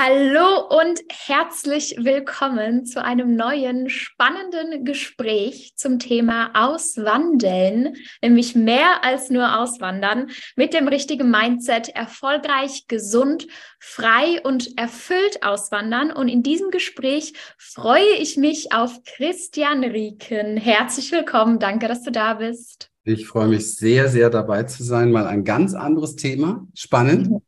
Hallo und herzlich willkommen zu einem neuen spannenden Gespräch zum Thema Auswandeln, nämlich mehr als nur Auswandern, mit dem richtigen Mindset erfolgreich, gesund, frei und erfüllt auswandern. Und in diesem Gespräch freue ich mich auf Christian Rieken. Herzlich willkommen, danke, dass du da bist. Ich freue mich sehr, sehr dabei zu sein. Mal ein ganz anderes Thema. Spannend. Mhm.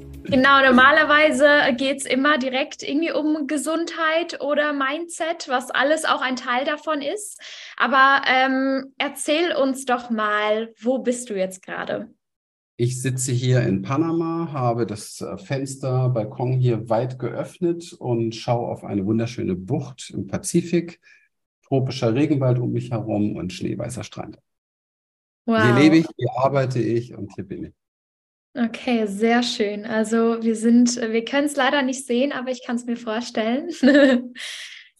Genau, normalerweise geht es immer direkt irgendwie um Gesundheit oder Mindset, was alles auch ein Teil davon ist. Aber ähm, erzähl uns doch mal, wo bist du jetzt gerade? Ich sitze hier in Panama, habe das äh, Fenster, Balkon hier weit geöffnet und schaue auf eine wunderschöne Bucht im Pazifik, tropischer Regenwald um mich herum und schneeweißer Strand. Wow. Hier lebe ich, hier arbeite ich und hier bin ich. Okay, sehr schön. Also wir sind, wir können es leider nicht sehen, aber ich kann es mir vorstellen.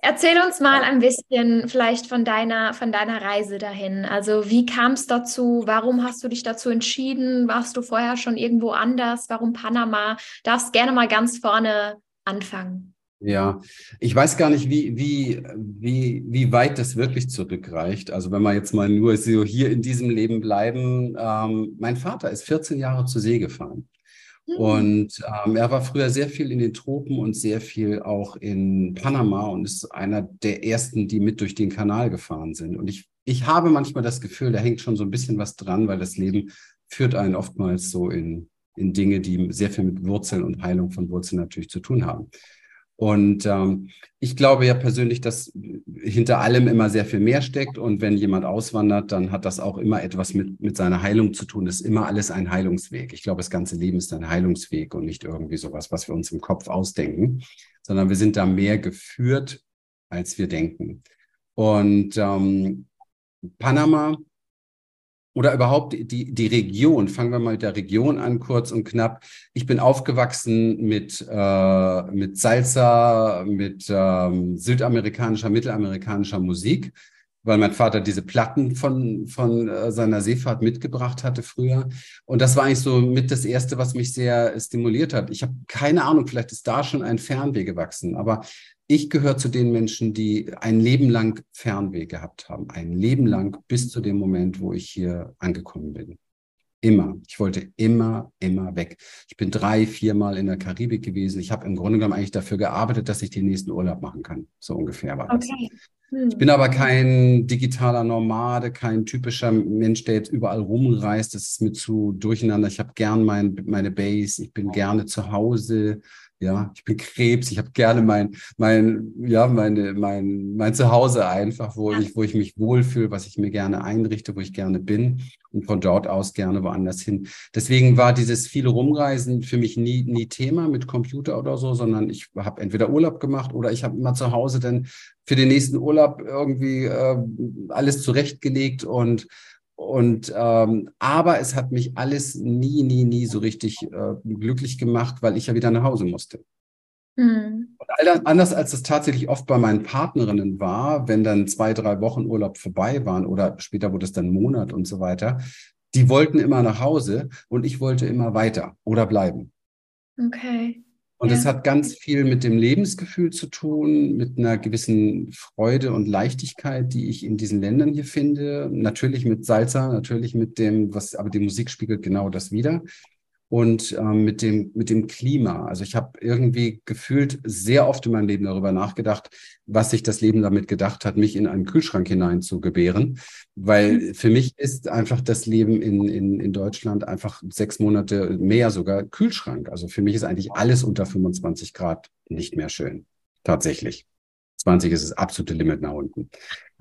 Erzähl uns mal ein bisschen vielleicht von deiner, von deiner Reise dahin. Also wie kam es dazu? Warum hast du dich dazu entschieden? Warst du vorher schon irgendwo anders? Warum Panama? Darfst gerne mal ganz vorne anfangen. Ja, ich weiß gar nicht, wie, wie, wie, wie weit das wirklich zurückreicht. Also wenn wir jetzt mal nur so hier in diesem Leben bleiben. Ähm, mein Vater ist 14 Jahre zur See gefahren. Mhm. Und ähm, er war früher sehr viel in den Tropen und sehr viel auch in Panama und ist einer der ersten, die mit durch den Kanal gefahren sind. Und ich, ich habe manchmal das Gefühl, da hängt schon so ein bisschen was dran, weil das Leben führt einen oftmals so in, in Dinge, die sehr viel mit Wurzeln und Heilung von Wurzeln natürlich zu tun haben. Und ähm, ich glaube ja persönlich, dass hinter allem immer sehr viel mehr steckt. Und wenn jemand auswandert, dann hat das auch immer etwas mit, mit seiner Heilung zu tun. Das ist immer alles ein Heilungsweg. Ich glaube, das ganze Leben ist ein Heilungsweg und nicht irgendwie sowas, was wir uns im Kopf ausdenken, sondern wir sind da mehr geführt, als wir denken. Und ähm, Panama oder überhaupt die, die Region. Fangen wir mal mit der Region an, kurz und knapp. Ich bin aufgewachsen mit, äh, mit Salsa, mit ähm, südamerikanischer, mittelamerikanischer Musik, weil mein Vater diese Platten von, von äh, seiner Seefahrt mitgebracht hatte früher. Und das war eigentlich so mit das Erste, was mich sehr stimuliert hat. Ich habe keine Ahnung, vielleicht ist da schon ein Fernweh gewachsen, aber ich gehöre zu den Menschen, die ein Leben lang Fernweh gehabt haben. Ein Leben lang bis zu dem Moment, wo ich hier angekommen bin. Immer. Ich wollte immer, immer weg. Ich bin drei, viermal in der Karibik gewesen. Ich habe im Grunde genommen eigentlich dafür gearbeitet, dass ich den nächsten Urlaub machen kann. So ungefähr war das. Okay. Ich bin aber kein digitaler Nomade, kein typischer Mensch, der jetzt überall rumreist. Das ist mir zu durcheinander. Ich habe gern mein, meine Base. Ich bin gerne zu Hause. Ja, ich bin Krebs, ich habe gerne mein, mein, ja, meine, mein, mein Zuhause einfach, wo ich, wo ich mich wohlfühle, was ich mir gerne einrichte, wo ich gerne bin und von dort aus gerne woanders hin. Deswegen war dieses viele Rumreisen für mich nie, nie Thema mit Computer oder so, sondern ich habe entweder Urlaub gemacht oder ich habe immer zu Hause dann für den nächsten Urlaub irgendwie äh, alles zurechtgelegt und und ähm, aber es hat mich alles nie, nie, nie so richtig äh, glücklich gemacht, weil ich ja wieder nach Hause musste. Mhm. Und anders als es tatsächlich oft bei meinen Partnerinnen war, wenn dann zwei, drei Wochen Urlaub vorbei waren oder später wurde es dann Monat und so weiter, die wollten immer nach Hause und ich wollte immer weiter oder bleiben. Okay. Und es hat ganz viel mit dem Lebensgefühl zu tun, mit einer gewissen Freude und Leichtigkeit, die ich in diesen Ländern hier finde. Natürlich mit Salsa, natürlich mit dem, was, aber die Musik spiegelt genau das wieder. Und ähm, mit, dem, mit dem Klima. Also ich habe irgendwie gefühlt sehr oft in meinem Leben darüber nachgedacht, was sich das Leben damit gedacht hat, mich in einen Kühlschrank hinein zu gebären. Weil mhm. für mich ist einfach das Leben in, in, in Deutschland einfach sechs Monate mehr sogar Kühlschrank. Also für mich ist eigentlich alles unter 25 Grad nicht mehr schön. Tatsächlich. 20 ist das absolute Limit nach unten.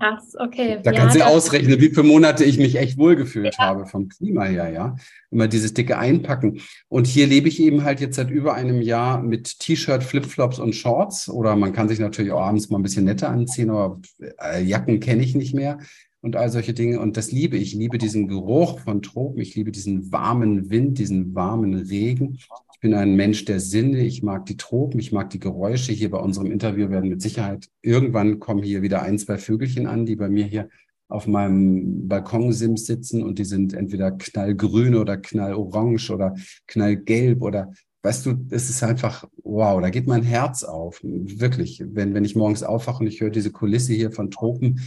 Krass, okay. Da ja, kannst du ausrechnen, wie viele Monate ich mich echt wohlgefühlt ja. habe vom Klima her, ja. Immer dieses dicke Einpacken. Und hier lebe ich eben halt jetzt seit über einem Jahr mit T-Shirt, Flipflops und Shorts. Oder man kann sich natürlich auch abends mal ein bisschen netter anziehen, aber äh, Jacken kenne ich nicht mehr und all solche Dinge. Und das liebe ich. Ich liebe diesen Geruch von Tropen. Ich liebe diesen warmen Wind, diesen warmen Regen bin ein Mensch der Sinne. Ich mag die Tropen, ich mag die Geräusche. Hier bei unserem Interview werden mit Sicherheit irgendwann kommen hier wieder ein, zwei Vögelchen an, die bei mir hier auf meinem Balkonsims sitzen und die sind entweder knallgrün oder knallorange oder knallgelb oder weißt du, es ist einfach, wow, da geht mein Herz auf. Wirklich. Wenn, wenn ich morgens aufwache und ich höre diese Kulisse hier von Tropen,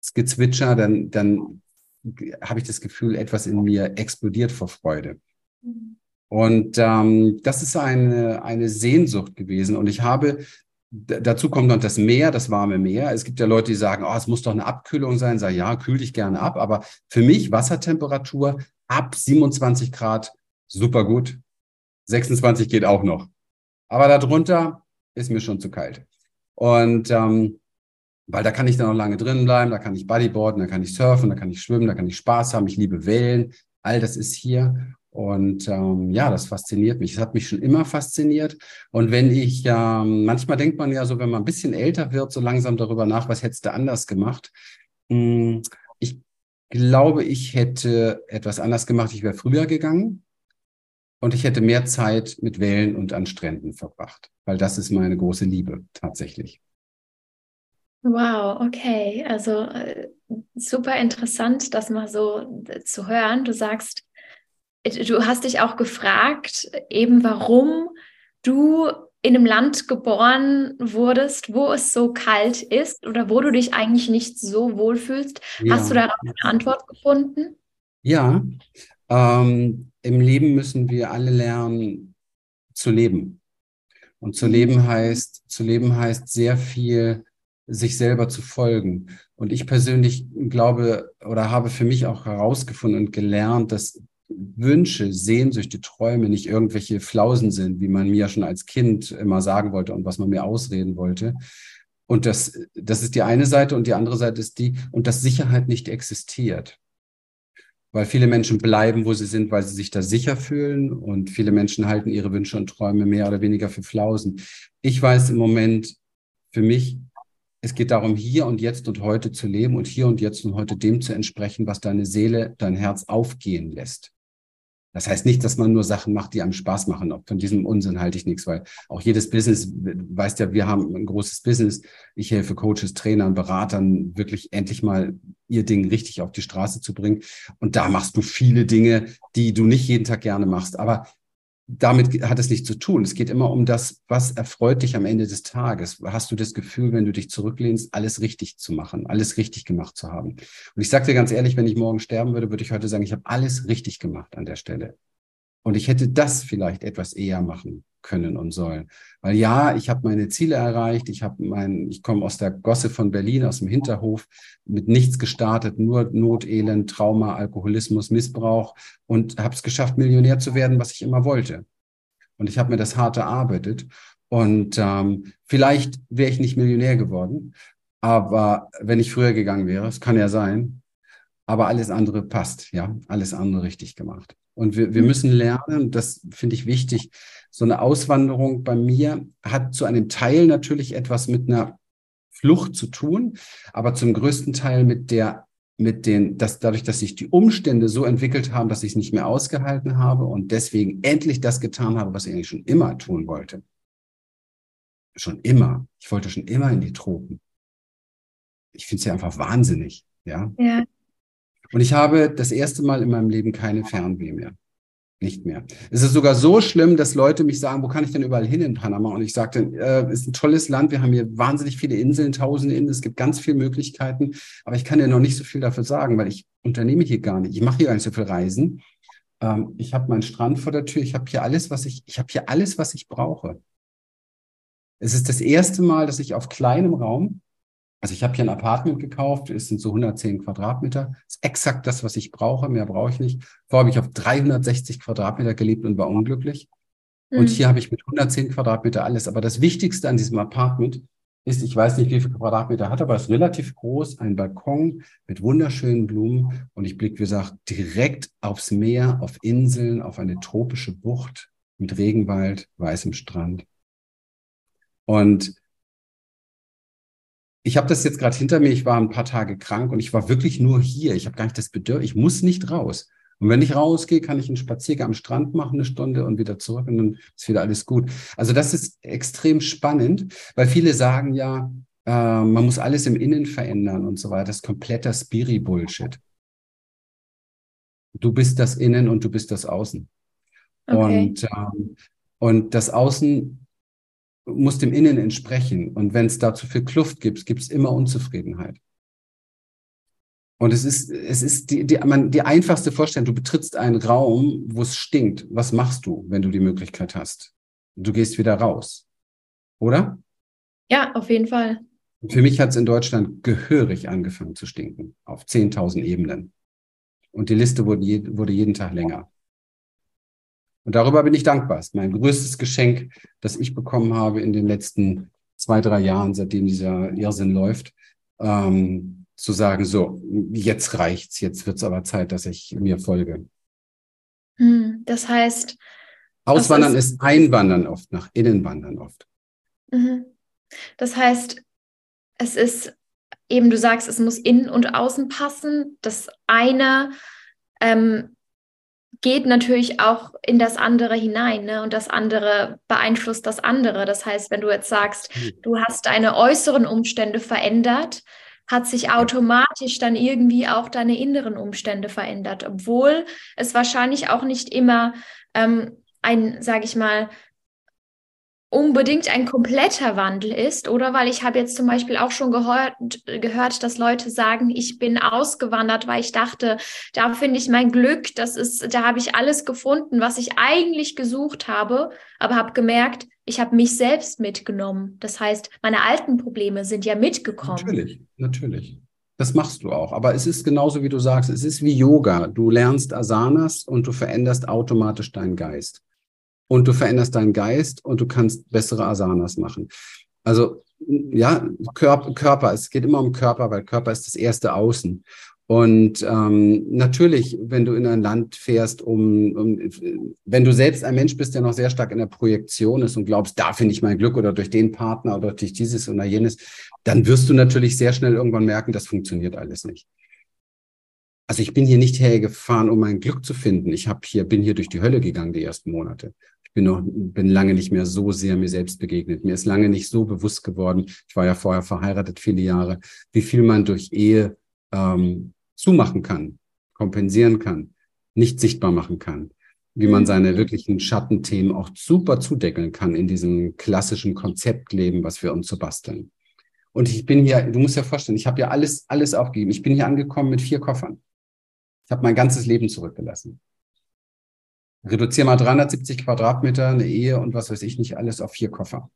das Gezwitscher, dann, dann habe ich das Gefühl, etwas in mir explodiert vor Freude. Und ähm, das ist eine, eine Sehnsucht gewesen. Und ich habe, dazu kommt noch das Meer, das warme Meer. Es gibt ja Leute, die sagen, oh, es muss doch eine Abkühlung sein. Sag ja, kühl dich gerne ab. Aber für mich Wassertemperatur ab 27 Grad super gut. 26 geht auch noch. Aber darunter ist mir schon zu kalt. Und ähm, weil da kann ich dann auch lange drin bleiben, da kann ich Bodyboarden, da kann ich surfen, da kann ich schwimmen, da kann ich Spaß haben, ich liebe Wellen, all das ist hier. Und ähm, ja, das fasziniert mich. Es hat mich schon immer fasziniert. Und wenn ich, ähm, manchmal denkt man ja so, wenn man ein bisschen älter wird, so langsam darüber nach, was hättest du anders gemacht? Hm, ich glaube, ich hätte etwas anders gemacht. Ich wäre früher gegangen und ich hätte mehr Zeit mit Wellen und an Stränden verbracht, weil das ist meine große Liebe tatsächlich. Wow, okay. Also äh, super interessant, das mal so äh, zu hören. Du sagst, du hast dich auch gefragt, eben warum du in einem Land geboren wurdest, wo es so kalt ist oder wo du dich eigentlich nicht so wohlfühlst. Ja. Hast du darauf eine Antwort gefunden? Ja, ähm, im Leben müssen wir alle lernen zu leben. Und zu leben mhm. heißt, zu leben heißt sehr viel sich selber zu folgen. Und ich persönlich glaube oder habe für mich auch herausgefunden und gelernt, dass Wünsche, Sehnsüchte, Träume nicht irgendwelche Flausen sind, wie man mir schon als Kind immer sagen wollte und was man mir ausreden wollte. Und das, das ist die eine Seite und die andere Seite ist die, und dass Sicherheit nicht existiert. Weil viele Menschen bleiben, wo sie sind, weil sie sich da sicher fühlen und viele Menschen halten ihre Wünsche und Träume mehr oder weniger für Flausen. Ich weiß im Moment für mich, es geht darum, hier und jetzt und heute zu leben und hier und jetzt und heute dem zu entsprechen, was deine Seele, dein Herz aufgehen lässt. Das heißt nicht, dass man nur Sachen macht, die einem Spaß machen. Von diesem Unsinn halte ich nichts, weil auch jedes Business, weißt ja, wir haben ein großes Business. Ich helfe Coaches, Trainern, Beratern, wirklich endlich mal ihr Ding richtig auf die Straße zu bringen. Und da machst du viele Dinge, die du nicht jeden Tag gerne machst. Aber damit hat es nichts zu tun. Es geht immer um das, was erfreut dich am Ende des Tages. Hast du das Gefühl, wenn du dich zurücklehnst, alles richtig zu machen, alles richtig gemacht zu haben? Und ich sage dir ganz ehrlich, wenn ich morgen sterben würde, würde ich heute sagen, ich habe alles richtig gemacht an der Stelle. Und ich hätte das vielleicht etwas eher machen können und sollen. Weil ja, ich habe meine Ziele erreicht, ich habe mein, ich komme aus der Gosse von Berlin, aus dem Hinterhof, mit nichts gestartet, nur Not, Elend, Trauma, Alkoholismus, Missbrauch und habe es geschafft, Millionär zu werden, was ich immer wollte. Und ich habe mir das hart erarbeitet. Und ähm, vielleicht wäre ich nicht Millionär geworden, aber wenn ich früher gegangen wäre, es kann ja sein, aber alles andere passt, ja, alles andere richtig gemacht. Und wir, wir mhm. müssen lernen, das finde ich wichtig, so eine Auswanderung bei mir hat zu einem Teil natürlich etwas mit einer Flucht zu tun, aber zum größten Teil mit der, mit den, dass dadurch, dass sich die Umstände so entwickelt haben, dass ich es nicht mehr ausgehalten habe und deswegen endlich das getan habe, was ich eigentlich schon immer tun wollte. Schon immer. Ich wollte schon immer in die Tropen. Ich finde es ja einfach wahnsinnig, ja. Ja. Und ich habe das erste Mal in meinem Leben keine Fernweh mehr. Nicht mehr. Es ist sogar so schlimm, dass Leute mich sagen, wo kann ich denn überall hin in Panama? Und ich sagte, äh, ist ein tolles Land, wir haben hier wahnsinnig viele Inseln, tausende Inseln, es gibt ganz viele Möglichkeiten, aber ich kann dir noch nicht so viel dafür sagen, weil ich unternehme hier gar nicht. Ich mache hier gar nicht so viel Reisen. Ähm, ich habe meinen Strand vor der Tür. Ich habe hier alles, was ich, ich habe hier alles, was ich brauche. Es ist das erste Mal, dass ich auf kleinem Raum, also ich habe hier ein Apartment gekauft, es sind so 110 Quadratmeter, das ist exakt das, was ich brauche, mehr brauche ich nicht. Vorher habe ich auf 360 Quadratmeter gelebt und war unglücklich. Mhm. Und hier habe ich mit 110 Quadratmeter alles. Aber das Wichtigste an diesem Apartment ist, ich weiß nicht, wie viele Quadratmeter hat, aber es ist relativ groß, ein Balkon mit wunderschönen Blumen und ich blicke, wie gesagt, direkt aufs Meer, auf Inseln, auf eine tropische Bucht mit Regenwald, weißem Strand. Und ich habe das jetzt gerade hinter mir, ich war ein paar Tage krank und ich war wirklich nur hier. Ich habe gar nicht das Bedürfnis, ich muss nicht raus. Und wenn ich rausgehe, kann ich einen Spaziergang am Strand machen, eine Stunde und wieder zurück und dann ist wieder alles gut. Also das ist extrem spannend, weil viele sagen ja, äh, man muss alles im Innen verändern und so weiter. Das ist kompletter Spiri-Bullshit. Du bist das Innen und du bist das Außen. Okay. Und, ähm, und das Außen muss dem Innen entsprechen. Und wenn es da zu viel Kluft gibt, gibt es immer Unzufriedenheit. Und es ist, es ist die, die, man, die einfachste Vorstellung, du betrittst einen Raum, wo es stinkt. Was machst du, wenn du die Möglichkeit hast? Du gehst wieder raus. Oder? Ja, auf jeden Fall. Für mich hat es in Deutschland gehörig angefangen zu stinken, auf 10.000 Ebenen. Und die Liste wurde, je, wurde jeden Tag länger. Und darüber bin ich dankbar. Es ist mein größtes Geschenk, das ich bekommen habe in den letzten zwei, drei Jahren, seitdem dieser Irrsinn läuft. Ähm, zu sagen, so, jetzt reicht's, jetzt wird's aber Zeit, dass ich mir folge. Hm, das heißt. Auswandern ist, ist, Einwandern oft, nach innen wandern oft. Mhm. Das heißt, es ist eben, du sagst, es muss innen und außen passen. Das eine ähm, geht natürlich auch in das andere hinein, ne? Und das andere beeinflusst das andere. Das heißt, wenn du jetzt sagst, du hast deine äußeren Umstände verändert, hat sich automatisch dann irgendwie auch deine inneren Umstände verändert, obwohl es wahrscheinlich auch nicht immer ähm, ein, sage ich mal, unbedingt ein kompletter Wandel ist, oder? Weil ich habe jetzt zum Beispiel auch schon gehört, gehört, dass Leute sagen, ich bin ausgewandert, weil ich dachte, da finde ich mein Glück, das ist, da habe ich alles gefunden, was ich eigentlich gesucht habe, aber habe gemerkt, ich habe mich selbst mitgenommen. Das heißt, meine alten Probleme sind ja mitgekommen. Natürlich, natürlich. Das machst du auch. Aber es ist genauso, wie du sagst, es ist wie Yoga. Du lernst Asanas und du veränderst automatisch deinen Geist. Und du veränderst deinen Geist und du kannst bessere Asanas machen. Also ja, Körper, Körper, es geht immer um Körper, weil Körper ist das erste Außen. Und ähm, natürlich, wenn du in ein Land fährst, um, um, wenn du selbst ein Mensch bist, der noch sehr stark in der Projektion ist und glaubst, da finde ich mein Glück oder durch den Partner oder durch dieses oder jenes, dann wirst du natürlich sehr schnell irgendwann merken, das funktioniert alles nicht. Also ich bin hier nicht hergefahren, um mein Glück zu finden. Ich habe hier, bin hier durch die Hölle gegangen die ersten Monate. Ich bin noch, bin lange nicht mehr so sehr mir selbst begegnet. Mir ist lange nicht so bewusst geworden. Ich war ja vorher verheiratet viele Jahre, wie viel man durch Ehe ähm, zumachen kann, kompensieren kann, nicht sichtbar machen kann, wie man mhm. seine wirklichen Schattenthemen auch super zudeckeln kann in diesem klassischen Konzeptleben, was wir uns so basteln. Und ich bin hier, du musst dir vorstellen, ich habe ja alles, alles aufgegeben. Ich bin hier angekommen mit vier Koffern. Ich habe mein ganzes Leben zurückgelassen. Reduziere mal 370 Quadratmeter, eine Ehe und was weiß ich nicht, alles auf vier Koffer.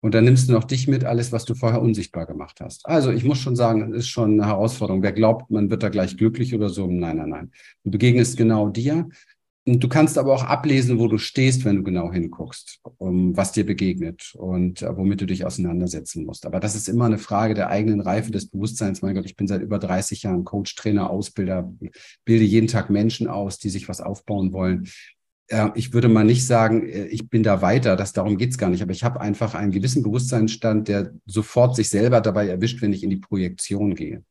Und dann nimmst du noch dich mit, alles, was du vorher unsichtbar gemacht hast. Also ich muss schon sagen, es ist schon eine Herausforderung. Wer glaubt, man wird da gleich glücklich oder so, nein, nein, nein. Du begegnest genau dir. Und du kannst aber auch ablesen, wo du stehst, wenn du genau hinguckst, um was dir begegnet und uh, womit du dich auseinandersetzen musst. Aber das ist immer eine Frage der eigenen Reife, des Bewusstseins. Mein Gott, ich bin seit über 30 Jahren Coach, Trainer, Ausbilder, bilde jeden Tag Menschen aus, die sich was aufbauen wollen äh, ich würde mal nicht sagen, äh, ich bin da weiter, das darum geht's gar nicht, aber ich habe einfach einen gewissen Bewusstseinsstand, der sofort sich selber dabei erwischt, wenn ich in die Projektion gehe.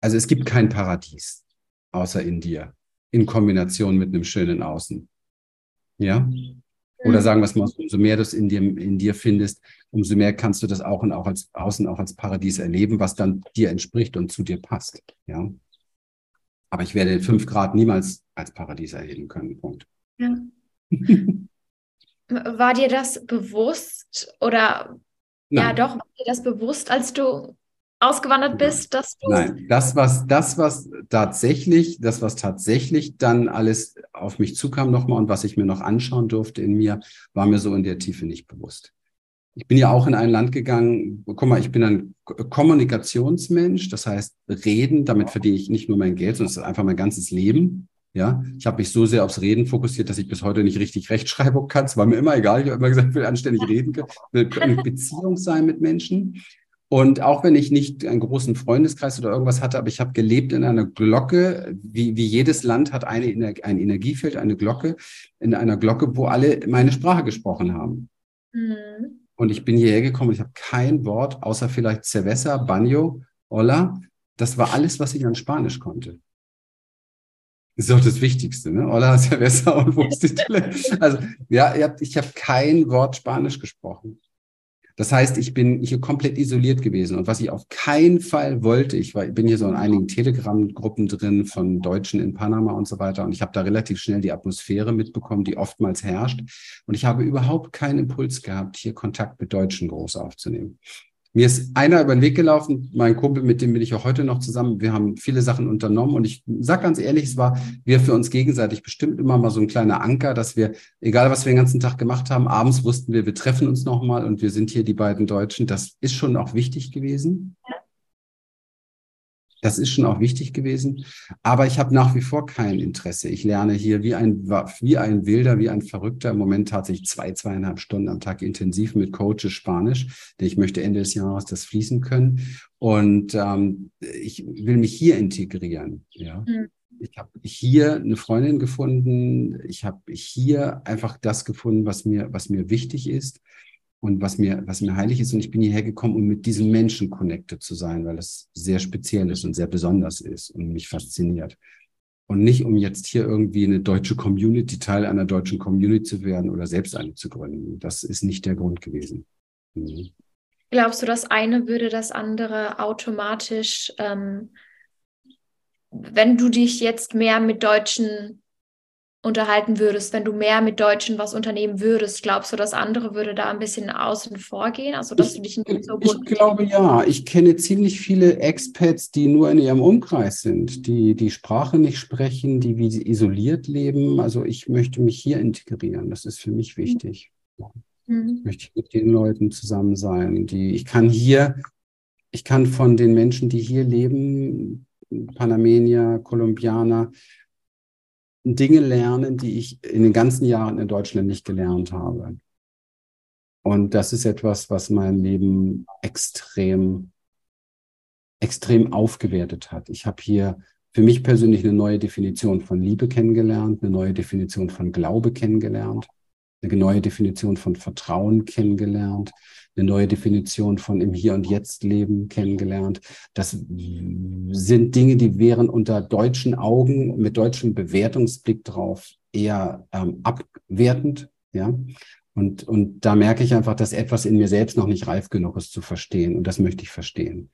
Also es gibt kein Paradies außer in dir, in Kombination mit einem schönen Außen. Ja? Oder sagen wir es mal, umso mehr du es in dir, in dir findest, umso mehr kannst du das auch und auch als Außen auch als Paradies erleben, was dann dir entspricht und zu dir passt. Ja. Aber ich werde fünf Grad niemals als Paradies erheben können. Punkt. Ja. War dir das bewusst oder Nein. ja doch, war dir das bewusst, als du ausgewandert bist, dass du. Nein, das, was, das, was tatsächlich, das, was tatsächlich dann alles auf mich zukam nochmal und was ich mir noch anschauen durfte in mir, war mir so in der Tiefe nicht bewusst. Ich bin ja auch in ein Land gegangen, guck mal, ich bin ein Kommunikationsmensch, das heißt reden, damit verdiene ich nicht nur mein Geld, sondern es ist einfach mein ganzes Leben. Ja, ich habe mich so sehr aufs Reden fokussiert, dass ich bis heute nicht richtig Rechtschreibung kann. Es war mir immer egal. Ich habe immer gesagt, ich will anständig reden können, will eine Beziehung sein mit Menschen. Und auch wenn ich nicht einen großen Freundeskreis oder irgendwas hatte, aber ich habe gelebt in einer Glocke, wie, wie jedes Land hat eine, ein Energiefeld, eine Glocke, in einer Glocke, wo alle meine Sprache gesprochen haben. Mhm. Und ich bin hierher gekommen, ich habe kein Wort, außer vielleicht Cerveza, Baño, Hola. Das war alles, was ich an Spanisch konnte. Das ist auch das Wichtigste, ne? Hola, Cerveza und wo ist die Toilette? Also, ja, ich habe kein Wort Spanisch gesprochen. Das heißt, ich bin hier komplett isoliert gewesen. Und was ich auf keinen Fall wollte, ich war, bin hier so in einigen Telegram-Gruppen drin von Deutschen in Panama und so weiter. Und ich habe da relativ schnell die Atmosphäre mitbekommen, die oftmals herrscht. Und ich habe überhaupt keinen Impuls gehabt, hier Kontakt mit Deutschen groß aufzunehmen. Mir ist einer über den Weg gelaufen, mein Kumpel, mit dem bin ich auch heute noch zusammen. Wir haben viele Sachen unternommen und ich sag ganz ehrlich, es war wir für uns gegenseitig bestimmt immer mal so ein kleiner Anker, dass wir, egal was wir den ganzen Tag gemacht haben, abends wussten wir, wir treffen uns nochmal und wir sind hier die beiden Deutschen. Das ist schon auch wichtig gewesen. Das ist schon auch wichtig gewesen. Aber ich habe nach wie vor kein Interesse. Ich lerne hier wie ein, wie ein Wilder, wie ein Verrückter. Im Moment tatsächlich zwei, zweieinhalb Stunden am Tag intensiv mit Coaches Spanisch. Denn ich möchte Ende des Jahres das fließen können. Und ähm, ich will mich hier integrieren. Ja. Mhm. Ich habe hier eine Freundin gefunden. Ich habe hier einfach das gefunden, was mir, was mir wichtig ist und was mir, was mir heilig ist. Und ich bin hierher gekommen, um mit diesen Menschen connected zu sein, weil es sehr speziell ist und sehr besonders ist und mich fasziniert. Und nicht, um jetzt hier irgendwie eine deutsche Community, Teil einer deutschen Community zu werden oder selbst eine zu gründen. Das ist nicht der Grund gewesen. Mhm. Glaubst du, das eine würde das andere automatisch, ähm, wenn du dich jetzt mehr mit deutschen unterhalten würdest, wenn du mehr mit Deutschen was unternehmen würdest, glaubst du, das andere würde da ein bisschen außen vor gehen? Also, dass ich, du dich nicht so gut. Ich glaube ja. Ich kenne ziemlich viele Expats, die nur in ihrem Umkreis sind, die die Sprache nicht sprechen, die wie isoliert leben. Also, ich möchte mich hier integrieren. Das ist für mich wichtig. Mhm. Ich möchte mit den Leuten zusammen sein, die ich kann hier, ich kann von den Menschen, die hier leben, Panamenier, Kolumbianer, Dinge lernen, die ich in den ganzen Jahren in Deutschland nicht gelernt habe. Und das ist etwas, was mein Leben extrem, extrem aufgewertet hat. Ich habe hier für mich persönlich eine neue Definition von Liebe kennengelernt, eine neue Definition von Glaube kennengelernt, eine neue Definition von Vertrauen kennengelernt, eine neue Definition von im Hier und Jetzt Leben kennengelernt. Das sind Dinge, die wären unter deutschen Augen, mit deutschem Bewertungsblick drauf eher ähm, abwertend, ja. Und, und da merke ich einfach, dass etwas in mir selbst noch nicht reif genug ist zu verstehen. Und das möchte ich verstehen.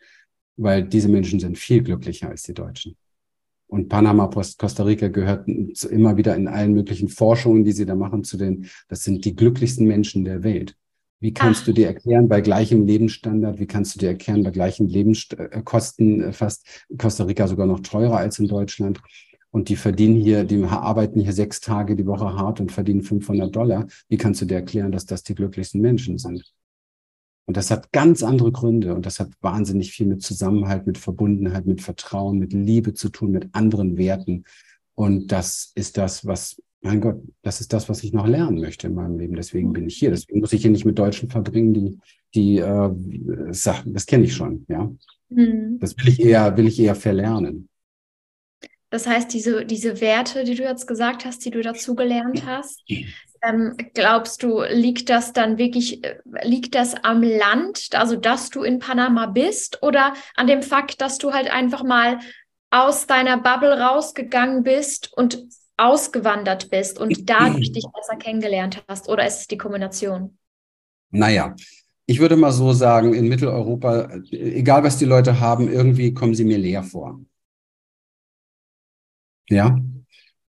Weil diese Menschen sind viel glücklicher als die Deutschen. Und Panama, Costa Rica gehört immer wieder in allen möglichen Forschungen, die sie da machen, zu den, das sind die glücklichsten Menschen der Welt. Wie kannst Ach. du dir erklären, bei gleichem Lebensstandard, wie kannst du dir erklären, bei gleichen Lebenskosten äh, fast Costa Rica sogar noch teurer als in Deutschland? Und die verdienen hier, die arbeiten hier sechs Tage die Woche hart und verdienen 500 Dollar. Wie kannst du dir erklären, dass das die glücklichsten Menschen sind? Und das hat ganz andere Gründe und das hat wahnsinnig viel mit Zusammenhalt, mit Verbundenheit, mit Vertrauen, mit Liebe zu tun, mit anderen Werten. Und das ist das, was mein Gott, das ist das, was ich noch lernen möchte in meinem Leben. Deswegen bin ich hier. Deswegen muss ich hier nicht mit Deutschen verbringen, die, die äh, Sachen, das kenne ich schon, ja. Mhm. Das will ich eher, will ich eher verlernen. Das heißt, diese, diese Werte, die du jetzt gesagt hast, die du dazu gelernt hast, ähm, glaubst du, liegt das dann wirklich, äh, liegt das am Land, also dass du in Panama bist, oder an dem Fakt, dass du halt einfach mal aus deiner Bubble rausgegangen bist und ausgewandert bist und dadurch dich besser kennengelernt hast? Oder ist es die Kombination? Naja, ich würde mal so sagen, in Mitteleuropa, egal was die Leute haben, irgendwie kommen sie mir leer vor. Ja.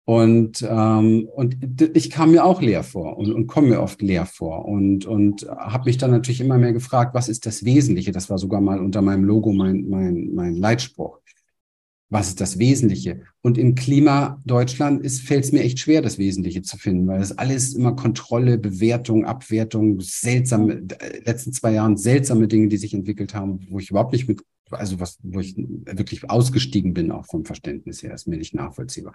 Und, ähm, und ich kam mir auch leer vor und, und komme mir oft leer vor und, und habe mich dann natürlich immer mehr gefragt, was ist das Wesentliche? Das war sogar mal unter meinem Logo mein, mein, mein Leitspruch. Was ist das Wesentliche? Und im Klima Deutschland fällt es mir echt schwer, das Wesentliche zu finden, weil das alles immer Kontrolle, Bewertung, Abwertung, seltsame, äh, letzten zwei Jahren seltsame Dinge, die sich entwickelt haben, wo ich überhaupt nicht mit, also was, wo ich wirklich ausgestiegen bin, auch vom Verständnis her, ist mir nicht nachvollziehbar.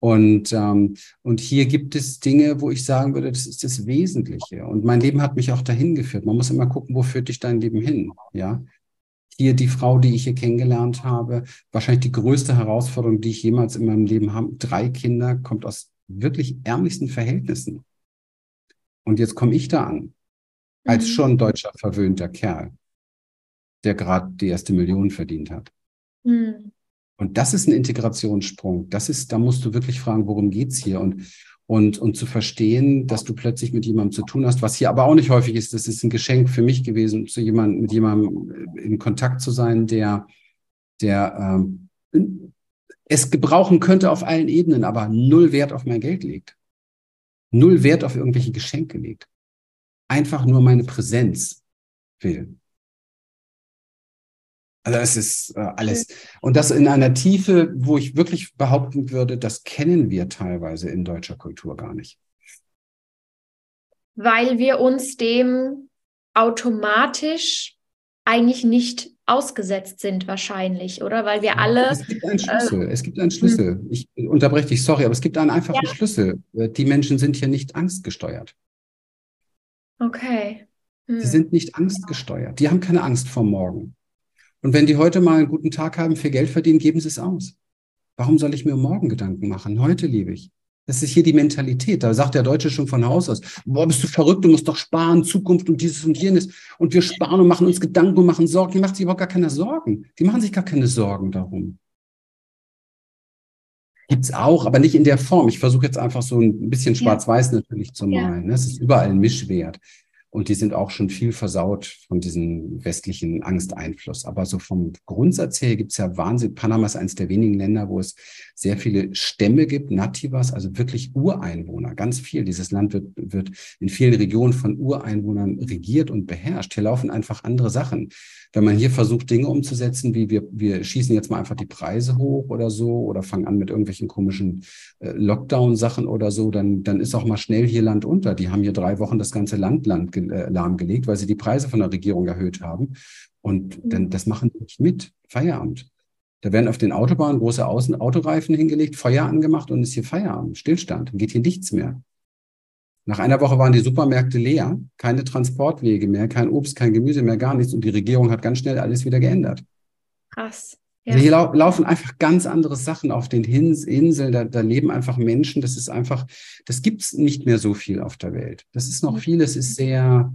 Und, ähm, und hier gibt es Dinge, wo ich sagen würde, das ist das Wesentliche. Und mein Leben hat mich auch dahin geführt. Man muss immer gucken, wo führt dich dein Leben hin? Ja. Hier die Frau, die ich hier kennengelernt habe, wahrscheinlich die größte Herausforderung, die ich jemals in meinem Leben habe. Drei Kinder, kommt aus wirklich ärmlichsten Verhältnissen. Und jetzt komme ich da an, als mhm. schon deutscher verwöhnter Kerl, der gerade die erste Million verdient hat. Mhm. Und das ist ein Integrationssprung. Das ist, da musst du wirklich fragen, worum geht's hier? Und, und, und zu verstehen, dass du plötzlich mit jemandem zu tun hast, was hier aber auch nicht häufig ist. Das ist ein Geschenk für mich gewesen, zu jemandem, mit jemandem in Kontakt zu sein, der, der ähm, es gebrauchen könnte auf allen Ebenen, aber null Wert auf mein Geld legt. Null Wert auf irgendwelche Geschenke legt. Einfach nur meine Präsenz will. Also es ist äh, alles. Und das in einer Tiefe, wo ich wirklich behaupten würde, das kennen wir teilweise in deutscher Kultur gar nicht. Weil wir uns dem automatisch eigentlich nicht ausgesetzt sind, wahrscheinlich, oder? Weil wir alle. Es gibt einen Schlüssel. Äh, es gibt einen Schlüssel. Hm. Ich unterbreche dich, sorry, aber es gibt einen einfachen ja. Schlüssel. Äh, die Menschen sind hier nicht angstgesteuert. Okay. Hm. Sie sind nicht angstgesteuert. Die haben keine Angst vor morgen. Und wenn die heute mal einen guten Tag haben, viel Geld verdienen, geben sie es aus. Warum soll ich mir morgen Gedanken machen? Heute liebe ich. Das ist hier die Mentalität. Da sagt der Deutsche schon von Haus aus, boah, bist du verrückt, du musst doch sparen, Zukunft und dieses und jenes. Und wir sparen und machen uns Gedanken und machen Sorgen. Die machen sich überhaupt gar keine Sorgen. Die machen sich gar keine Sorgen darum. Gibt's auch, aber nicht in der Form. Ich versuche jetzt einfach so ein bisschen schwarz-weiß natürlich zu malen. Ja. Es ist überall ein Mischwert. Und die sind auch schon viel versaut von diesem westlichen Angsteinfluss. Aber so vom Grundsatz her gibt es ja Wahnsinn. Panama ist eines der wenigen Länder, wo es sehr viele Stämme gibt, Nativas, also wirklich Ureinwohner, ganz viel. Dieses Land wird, wird in vielen Regionen von Ureinwohnern regiert und beherrscht. Hier laufen einfach andere Sachen. Wenn man hier versucht, Dinge umzusetzen, wie wir, wir schießen jetzt mal einfach die Preise hoch oder so oder fangen an mit irgendwelchen komischen äh, Lockdown-Sachen oder so, dann, dann ist auch mal schnell hier Land unter. Die haben hier drei Wochen das ganze Land, Land äh, lahmgelegt, weil sie die Preise von der Regierung erhöht haben. Und dann, mhm. das machen die nicht mit. Feierabend. Da werden auf den Autobahnen große Außen Autoreifen hingelegt, Feuer angemacht und ist hier Feierabend, Stillstand. Geht hier nichts mehr. Nach einer Woche waren die Supermärkte leer, keine Transportwege mehr, kein Obst, kein Gemüse mehr, gar nichts. Und die Regierung hat ganz schnell alles wieder geändert. Krass. Ja. Also hier lau laufen einfach ganz andere Sachen auf den Hins Inseln. Da, da, leben einfach Menschen. Das ist einfach, das gibt es nicht mehr so viel auf der Welt. Das ist noch viel, es ist sehr,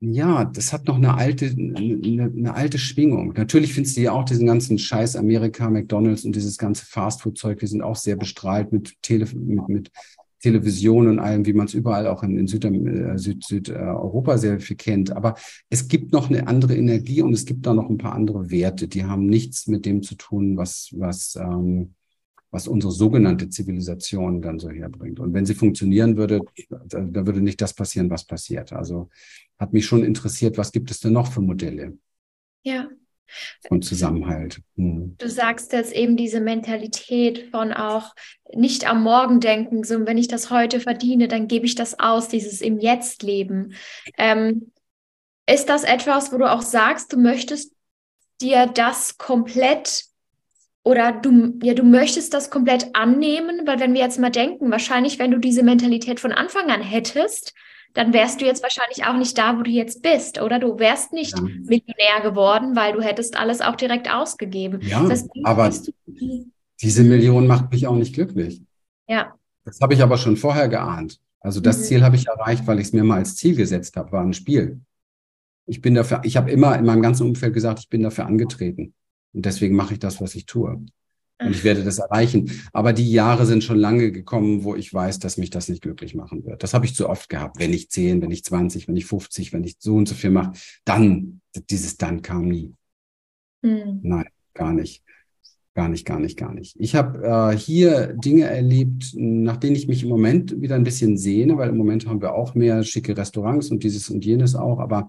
ja, das hat noch eine alte, eine, eine alte Schwingung. Natürlich findest du ja auch diesen ganzen Scheiß Amerika, McDonalds und dieses ganze Fastfood-Zeug. Wir sind auch sehr bestrahlt mit, Tele, mit, mit Television und allem, wie man es überall auch in, in Südeuropa Süd, Süd, äh, sehr viel kennt. Aber es gibt noch eine andere Energie und es gibt da noch ein paar andere Werte. Die haben nichts mit dem zu tun, was, was, ähm, was unsere sogenannte Zivilisation dann so herbringt. Und wenn sie funktionieren würde, da, da würde nicht das passieren, was passiert. Also hat mich schon interessiert, was gibt es denn noch für Modelle? Ja. Und Zusammenhalt. Hm. Du sagst jetzt eben diese Mentalität von auch nicht am Morgen denken, so wenn ich das heute verdiene, dann gebe ich das aus, dieses im Jetzt leben. Ähm, ist das etwas, wo du auch sagst, du möchtest dir das komplett oder du, ja, du möchtest das komplett annehmen, weil wenn wir jetzt mal denken, wahrscheinlich, wenn du diese Mentalität von Anfang an hättest, dann wärst du jetzt wahrscheinlich auch nicht da, wo du jetzt bist, oder? Du wärst nicht ja. Millionär geworden, weil du hättest alles auch direkt ausgegeben. Ja, das heißt, aber diese Million macht mich auch nicht glücklich. Ja. Das habe ich aber schon vorher geahnt. Also das mhm. Ziel habe ich erreicht, weil ich es mir mal als Ziel gesetzt habe, war ein Spiel. Ich bin dafür, ich habe immer in meinem ganzen Umfeld gesagt, ich bin dafür angetreten. Und deswegen mache ich das, was ich tue. Und ich werde das erreichen. Aber die Jahre sind schon lange gekommen, wo ich weiß, dass mich das nicht glücklich machen wird. Das habe ich zu oft gehabt. Wenn ich 10, wenn ich 20, wenn ich 50, wenn ich so und so viel mache, dann, dieses dann kam nie. Mhm. Nein, gar nicht. Gar nicht, gar nicht, gar nicht. Ich habe äh, hier Dinge erlebt, nach denen ich mich im Moment wieder ein bisschen sehne, weil im Moment haben wir auch mehr schicke Restaurants und dieses und jenes auch. Aber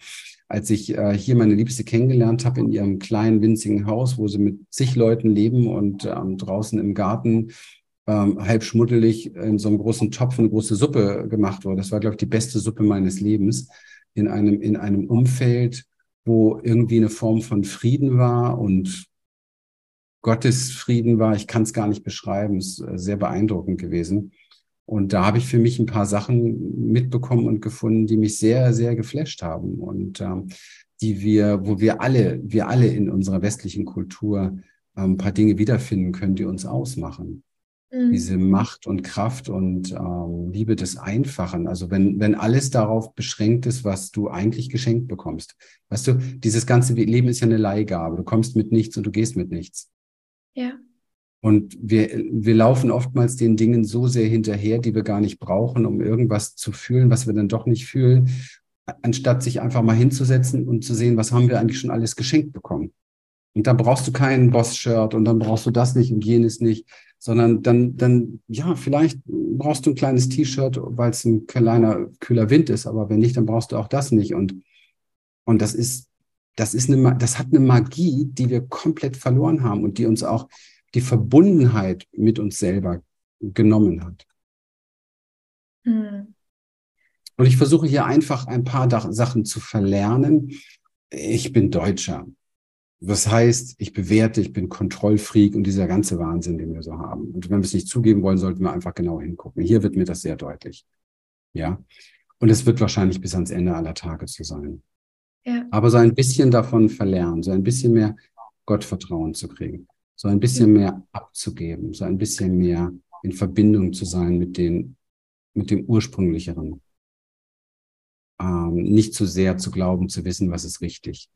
als ich äh, hier meine Liebste kennengelernt habe in ihrem kleinen, winzigen Haus, wo sie mit zig Leuten leben und ähm, draußen im Garten ähm, halb schmuddelig in so einem großen Topf eine große Suppe gemacht wurde. Das war, glaube ich, die beste Suppe meines Lebens in einem, in einem Umfeld, wo irgendwie eine Form von Frieden war und Gottes Frieden war. Ich kann es gar nicht beschreiben. Es ist äh, sehr beeindruckend gewesen. Und da habe ich für mich ein paar Sachen mitbekommen und gefunden, die mich sehr, sehr geflasht haben und ähm, die wir, wo wir alle, wir alle in unserer westlichen Kultur ähm, ein paar Dinge wiederfinden können, die uns ausmachen. Mhm. Diese Macht und Kraft und ähm, Liebe des Einfachen. Also wenn, wenn alles darauf beschränkt ist, was du eigentlich geschenkt bekommst. Weißt du, dieses ganze Leben ist ja eine Leihgabe. Du kommst mit nichts und du gehst mit nichts. Ja. Und wir, wir laufen oftmals den Dingen so sehr hinterher, die wir gar nicht brauchen, um irgendwas zu fühlen, was wir dann doch nicht fühlen, anstatt sich einfach mal hinzusetzen und zu sehen, was haben wir eigentlich schon alles geschenkt bekommen. Und dann brauchst du kein Boss-Shirt und dann brauchst du das nicht und jenes nicht, sondern dann, dann, ja, vielleicht brauchst du ein kleines T-Shirt, weil es ein kleiner, kühler Wind ist, aber wenn nicht, dann brauchst du auch das nicht. Und, und das ist das ist eine, das hat eine Magie, die wir komplett verloren haben und die uns auch die Verbundenheit mit uns selber genommen hat. Hm. Und ich versuche hier einfach ein paar Sachen zu verlernen. Ich bin Deutscher. Das heißt, ich bewerte, ich bin Kontrollfreak und dieser ganze Wahnsinn, den wir so haben. Und wenn wir es nicht zugeben wollen, sollten wir einfach genau hingucken. Hier wird mir das sehr deutlich. Ja. Und es wird wahrscheinlich bis ans Ende aller Tage zu sein. Ja. Aber so ein bisschen davon verlernen, so ein bisschen mehr Gottvertrauen zu kriegen, so ein bisschen mehr abzugeben, so ein bisschen mehr in Verbindung zu sein mit, den, mit dem ursprünglicheren. Ähm, nicht zu sehr zu glauben, zu wissen, was ist richtig.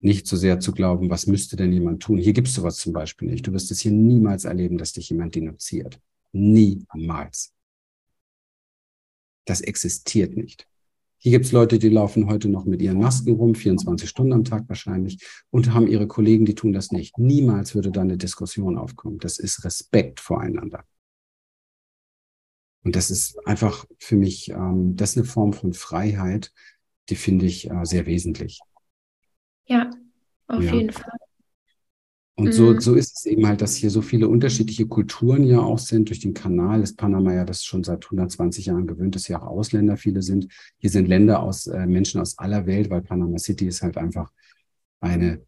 Nicht zu sehr zu glauben, was müsste denn jemand tun. Hier gibt es sowas zum Beispiel nicht. Du wirst es hier niemals erleben, dass dich jemand denunziert. Niemals. Das existiert nicht. Hier gibt es Leute, die laufen heute noch mit ihren Masken rum, 24 Stunden am Tag wahrscheinlich, und haben ihre Kollegen, die tun das nicht. Niemals würde da eine Diskussion aufkommen. Das ist Respekt voreinander. Und das ist einfach für mich, ähm, das ist eine Form von Freiheit, die finde ich äh, sehr wesentlich. Ja, auf ja. jeden Fall. Und so, mhm. so ist es eben halt, dass hier so viele unterschiedliche Kulturen ja auch sind. Durch den Kanal ist Panama ja das schon seit 120 Jahren gewöhnt, dass hier auch Ausländer viele sind. Hier sind Länder aus, äh, Menschen aus aller Welt, weil Panama City ist halt einfach eine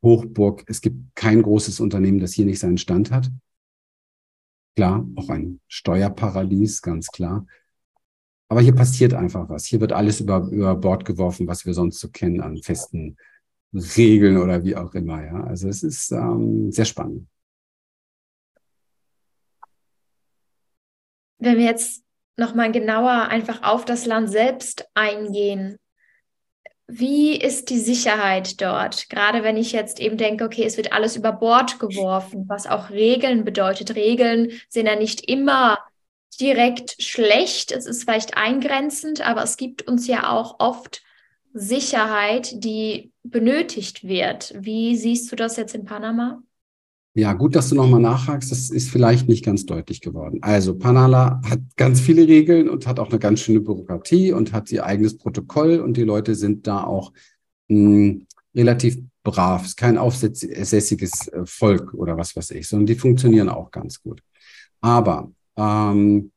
Hochburg. Es gibt kein großes Unternehmen, das hier nicht seinen Stand hat. Klar, auch ein Steuerparadies, ganz klar. Aber hier passiert einfach was. Hier wird alles über, über Bord geworfen, was wir sonst so kennen an festen Regeln oder wie auch immer. Ja, also es ist ähm, sehr spannend. Wenn wir jetzt nochmal genauer einfach auf das Land selbst eingehen, wie ist die Sicherheit dort? Gerade wenn ich jetzt eben denke, okay, es wird alles über Bord geworfen, was auch Regeln bedeutet. Regeln sind ja nicht immer direkt schlecht. Es ist vielleicht eingrenzend, aber es gibt uns ja auch oft Sicherheit, die benötigt wird. Wie siehst du das jetzt in Panama? Ja, gut, dass du nochmal nachhakst. Das ist vielleicht nicht ganz deutlich geworden. Also Panama hat ganz viele Regeln und hat auch eine ganz schöne Bürokratie und hat ihr eigenes Protokoll und die Leute sind da auch mh, hm, relativ brav. Es ist kein aufsässiges äh, Volk oder was weiß ich, sondern die funktionieren auch ganz gut. Aber ähm,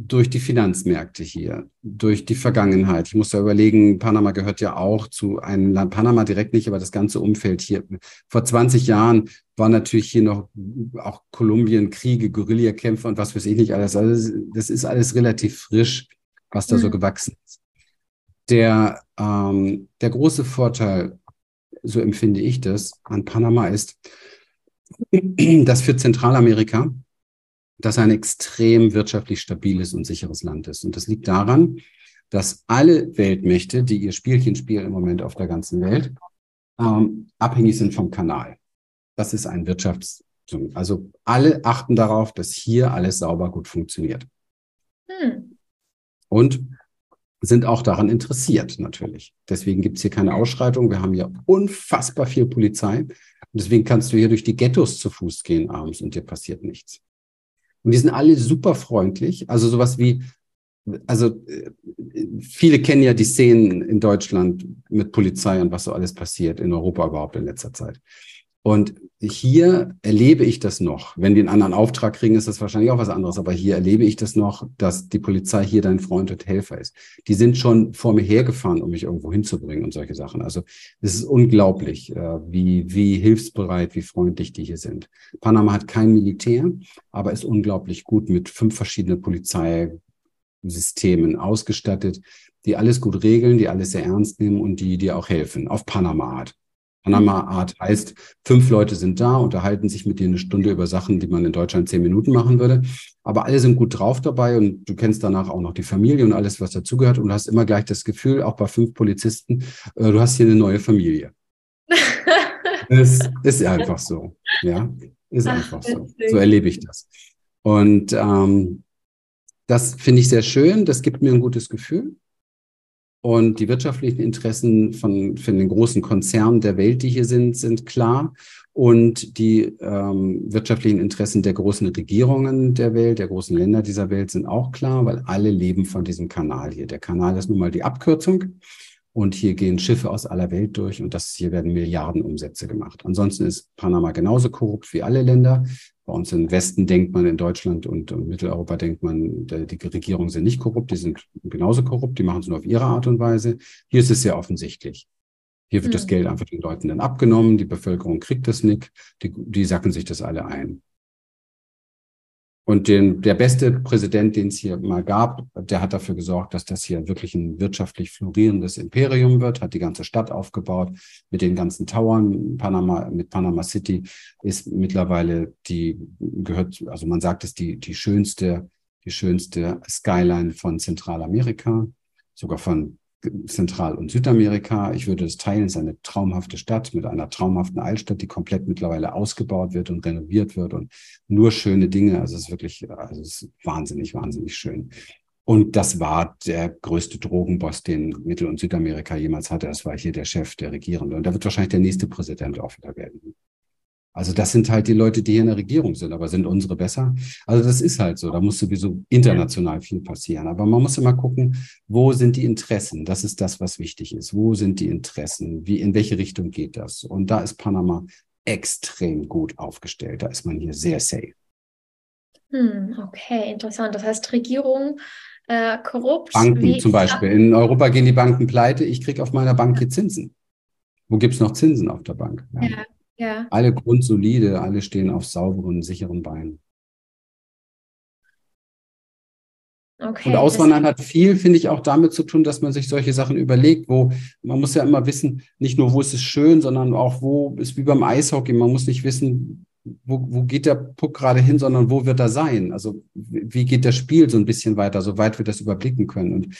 durch die Finanzmärkte hier, durch die Vergangenheit. Ich muss da überlegen, Panama gehört ja auch zu einem Land, Panama direkt nicht, aber das ganze Umfeld hier. Vor 20 Jahren war natürlich hier noch auch Kolumbien, Kriege, Guerillakämpfe und was weiß ich nicht alles. Also das ist alles relativ frisch, was da mhm. so gewachsen ist. Der, ähm, der große Vorteil, so empfinde ich das, an Panama ist, dass für Zentralamerika das ein extrem wirtschaftlich stabiles und sicheres Land ist. Und das liegt daran, dass alle Weltmächte, die ihr Spielchen spielen im Moment auf der ganzen Welt, ähm, abhängig sind vom Kanal. Das ist ein Wirtschafts-, also alle achten darauf, dass hier alles sauber gut funktioniert. Hm. Und sind auch daran interessiert, natürlich. Deswegen gibt es hier keine Ausschreitung. Wir haben hier unfassbar viel Polizei. Und deswegen kannst du hier durch die Ghettos zu Fuß gehen abends und dir passiert nichts. Und die sind alle super freundlich. Also sowas wie, also äh, viele kennen ja die Szenen in Deutschland mit Polizei und was so alles passiert, in Europa überhaupt in letzter Zeit. Und hier erlebe ich das noch. Wenn die einen anderen Auftrag kriegen, ist das wahrscheinlich auch was anderes. Aber hier erlebe ich das noch, dass die Polizei hier dein Freund und Helfer ist. Die sind schon vor mir hergefahren, um mich irgendwo hinzubringen und solche Sachen. Also es ist unglaublich, äh, wie, wie hilfsbereit, wie freundlich die hier sind. Panama hat kein Militär, aber ist unglaublich gut mit fünf verschiedenen Polizeisystemen ausgestattet, die alles gut regeln, die alles sehr ernst nehmen und die dir auch helfen. Auf Panama-Art. Panama-Art heißt, fünf Leute sind da, unterhalten sich mit dir eine Stunde über Sachen, die man in Deutschland zehn Minuten machen würde. Aber alle sind gut drauf dabei und du kennst danach auch noch die Familie und alles, was dazugehört. Und du hast immer gleich das Gefühl, auch bei fünf Polizisten, äh, du hast hier eine neue Familie. Es ist einfach so. Ja, ist einfach so. So erlebe ich das. Und ähm, das finde ich sehr schön. Das gibt mir ein gutes Gefühl. Und die wirtschaftlichen Interessen von, von den großen Konzernen der Welt, die hier sind, sind klar. Und die ähm, wirtschaftlichen Interessen der großen Regierungen der Welt, der großen Länder dieser Welt sind auch klar, weil alle leben von diesem Kanal hier. Der Kanal ist nun mal die Abkürzung. Und hier gehen Schiffe aus aller Welt durch und das hier werden Milliardenumsätze gemacht. Ansonsten ist Panama genauso korrupt wie alle Länder. Bei uns im Westen denkt man, in Deutschland und in Mitteleuropa denkt man, die Regierungen sind nicht korrupt, die sind genauso korrupt, die machen es nur auf ihre Art und Weise. Hier ist es sehr offensichtlich. Hier wird mhm. das Geld einfach den Leuten dann abgenommen, die Bevölkerung kriegt das nicht, die, die sacken sich das alle ein. Und den, der beste Präsident, den es hier mal gab, der hat dafür gesorgt, dass das hier wirklich ein wirtschaftlich florierendes Imperium wird, hat die ganze Stadt aufgebaut mit den ganzen Towern. Panama, mit Panama City ist mittlerweile die, gehört, also man sagt es, die, die schönste, die schönste Skyline von Zentralamerika, sogar von Zentral- und Südamerika. Ich würde es teilen, es ist eine traumhafte Stadt mit einer traumhaften Altstadt, die komplett mittlerweile ausgebaut wird und renoviert wird und nur schöne Dinge. Also es ist wirklich, also es ist wahnsinnig, wahnsinnig schön. Und das war der größte Drogenboss, den Mittel- und Südamerika jemals hatte. Das war hier der Chef, der Regierende. Und da wird wahrscheinlich der nächste Präsident auch wieder werden. Also das sind halt die Leute, die hier in der Regierung sind, aber sind unsere besser? Also das ist halt so, da muss sowieso international viel passieren. Aber man muss immer gucken, wo sind die Interessen? Das ist das, was wichtig ist. Wo sind die Interessen? Wie, in welche Richtung geht das? Und da ist Panama extrem gut aufgestellt. Da ist man hier sehr safe. Hm, okay, interessant. Das heißt, Regierung äh, korrupt. Banken zum Beispiel. In Europa gehen die Banken pleite. Ich kriege auf meiner Bank hier Zinsen. Wo gibt es noch Zinsen auf der Bank? Ja. ja. Ja. Alle grundsolide, alle stehen auf sauberen, sicheren Beinen. Okay, und Auswandern hat viel, finde ich, auch damit zu tun, dass man sich solche Sachen überlegt, wo man muss ja immer wissen, nicht nur, wo ist es schön, sondern auch, wo ist wie beim Eishockey. Man muss nicht wissen, wo, wo geht der Puck gerade hin, sondern wo wird er sein? Also wie geht das Spiel so ein bisschen weiter, soweit wir das überblicken können. Und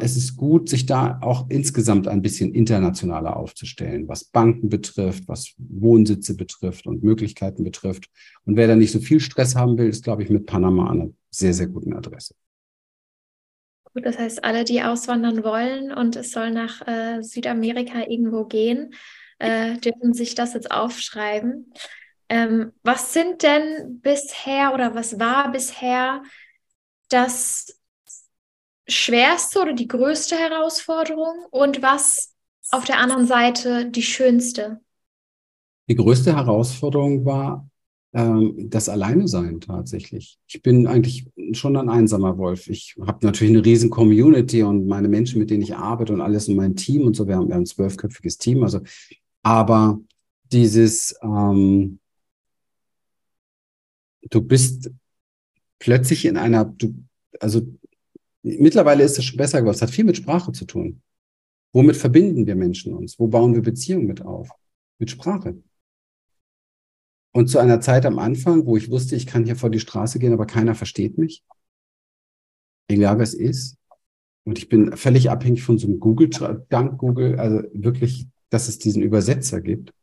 es ist gut, sich da auch insgesamt ein bisschen internationaler aufzustellen, was Banken betrifft, was Wohnsitze betrifft und Möglichkeiten betrifft. Und wer da nicht so viel Stress haben will, ist, glaube ich, mit Panama eine sehr, sehr guten Adresse. Gut, das heißt, alle, die auswandern wollen und es soll nach äh, Südamerika irgendwo gehen, äh, dürfen sich das jetzt aufschreiben. Ähm, was sind denn bisher oder was war bisher das schwerste oder die größte Herausforderung und was auf der anderen Seite die schönste? Die größte Herausforderung war ähm, das Alleine sein tatsächlich. Ich bin eigentlich schon ein einsamer Wolf. Ich habe natürlich eine riesen Community und meine Menschen, mit denen ich arbeite und alles und mein Team und so. Wir haben, wir haben ein zwölfköpfiges Team. Also, aber dieses, ähm, du bist plötzlich in einer, du, also Mittlerweile ist es schon besser geworden. Es hat viel mit Sprache zu tun. Womit verbinden wir Menschen uns? Wo bauen wir Beziehungen mit auf? Mit Sprache. Und zu einer Zeit am Anfang, wo ich wusste, ich kann hier vor die Straße gehen, aber keiner versteht mich. Egal was ist. Und ich bin völlig abhängig von so einem Google, dank Google, also wirklich, dass es diesen Übersetzer gibt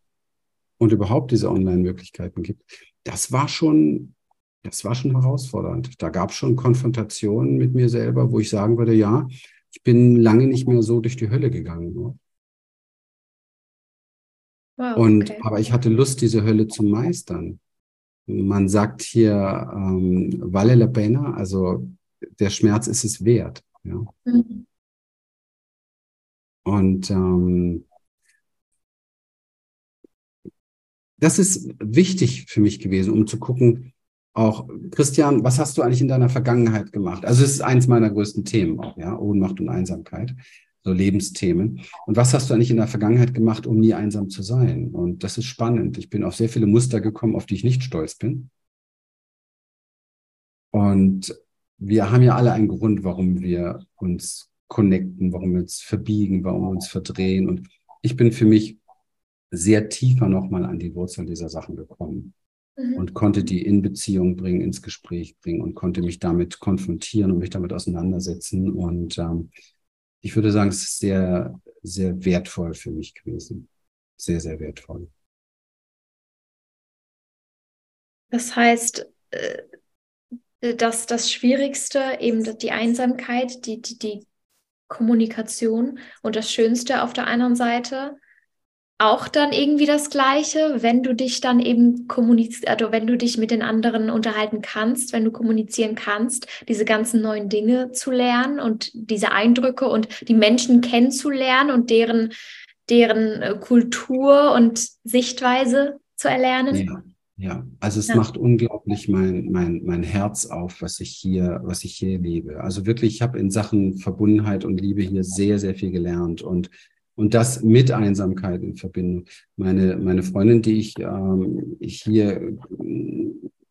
und überhaupt diese Online-Möglichkeiten gibt. Das war schon das war schon herausfordernd. Da gab es schon Konfrontationen mit mir selber, wo ich sagen würde, ja, ich bin lange nicht mehr so durch die Hölle gegangen. Ne? Wow, und okay. aber ich hatte Lust, diese Hölle zu meistern. Man sagt hier ähm, vale la pena, also der Schmerz ist es wert. Ja. Mhm. Und ähm, das ist wichtig für mich gewesen, um zu gucken, auch, Christian, was hast du eigentlich in deiner Vergangenheit gemacht? Also es ist eins meiner größten Themen auch, ja, Ohnmacht und Einsamkeit, so Lebensthemen. Und was hast du eigentlich in der Vergangenheit gemacht, um nie einsam zu sein? Und das ist spannend. Ich bin auf sehr viele Muster gekommen, auf die ich nicht stolz bin. Und wir haben ja alle einen Grund, warum wir uns connecten, warum wir uns verbiegen, warum wir uns verdrehen. Und ich bin für mich sehr tiefer nochmal an die Wurzeln dieser Sachen gekommen mhm. und konnte die in Beziehung bringen, ins Gespräch bringen und konnte mich damit konfrontieren und mich damit auseinandersetzen. Und ähm, ich würde sagen, es ist sehr, sehr wertvoll für mich gewesen. Sehr, sehr wertvoll. Das heißt, äh, dass das Schwierigste eben die Einsamkeit, die, die, die Kommunikation und das Schönste auf der anderen Seite auch dann irgendwie das Gleiche, wenn du dich dann eben kommunizierst, also wenn du dich mit den anderen unterhalten kannst, wenn du kommunizieren kannst, diese ganzen neuen Dinge zu lernen und diese Eindrücke und die Menschen kennenzulernen und deren, deren äh, Kultur und Sichtweise zu erlernen. Ja. Ja, also es ja. macht unglaublich mein, mein, mein Herz auf, was ich hier, was ich hier lebe. Also wirklich, ich habe in Sachen Verbundenheit und Liebe hier sehr, sehr viel gelernt und und das mit Einsamkeit in Verbindung. Meine, meine Freundin, die ich, ähm, hier äh,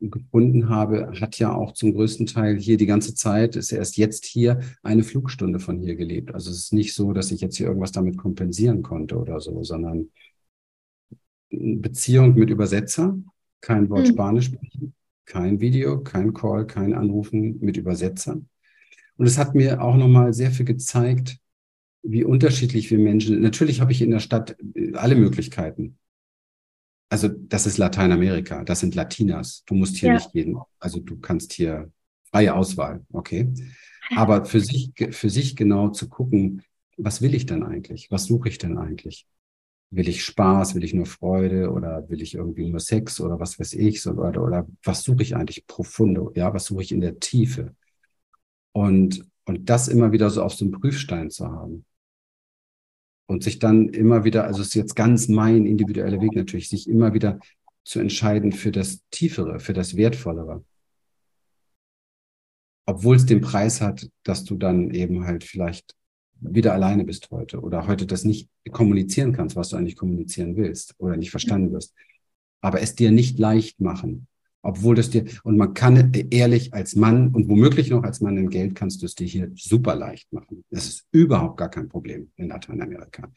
gefunden habe, hat ja auch zum größten Teil hier die ganze Zeit, ist erst jetzt hier eine Flugstunde von hier gelebt. Also es ist nicht so, dass ich jetzt hier irgendwas damit kompensieren konnte oder so, sondern Beziehung mit Übersetzer, kein Wort mhm. Spanisch sprechen, kein Video, kein Call, kein Anrufen mit Übersetzer. Und es hat mir auch nochmal sehr viel gezeigt, wie unterschiedlich wir Menschen, natürlich habe ich in der Stadt äh, alle Möglichkeiten. Also das ist Lateinamerika, das sind Latinas. Du musst hier ja. nicht jeden, also du kannst hier freie Auswahl, okay. Aber für sich, für sich genau zu gucken, was will ich denn eigentlich? Was suche ich denn eigentlich? Will ich Spaß? Will ich nur Freude? Oder will ich irgendwie nur Sex? Oder was weiß ich? Oder, oder was suche ich eigentlich profundo? Ja, was suche ich in der Tiefe? Und, und das immer wieder so auf so einem Prüfstein zu haben. Und sich dann immer wieder, also es ist jetzt ganz mein individueller Weg natürlich, sich immer wieder zu entscheiden für das Tiefere, für das Wertvollere. Obwohl es den Preis hat, dass du dann eben halt vielleicht wieder alleine bist heute oder heute das nicht kommunizieren kannst, was du eigentlich kommunizieren willst oder nicht verstanden wirst. Aber es dir nicht leicht machen, obwohl das dir, und man kann ehrlich als Mann und womöglich noch als Mann im Geld kannst du es dir hier super leicht machen. Das ist überhaupt gar kein Problem in Lateinamerika.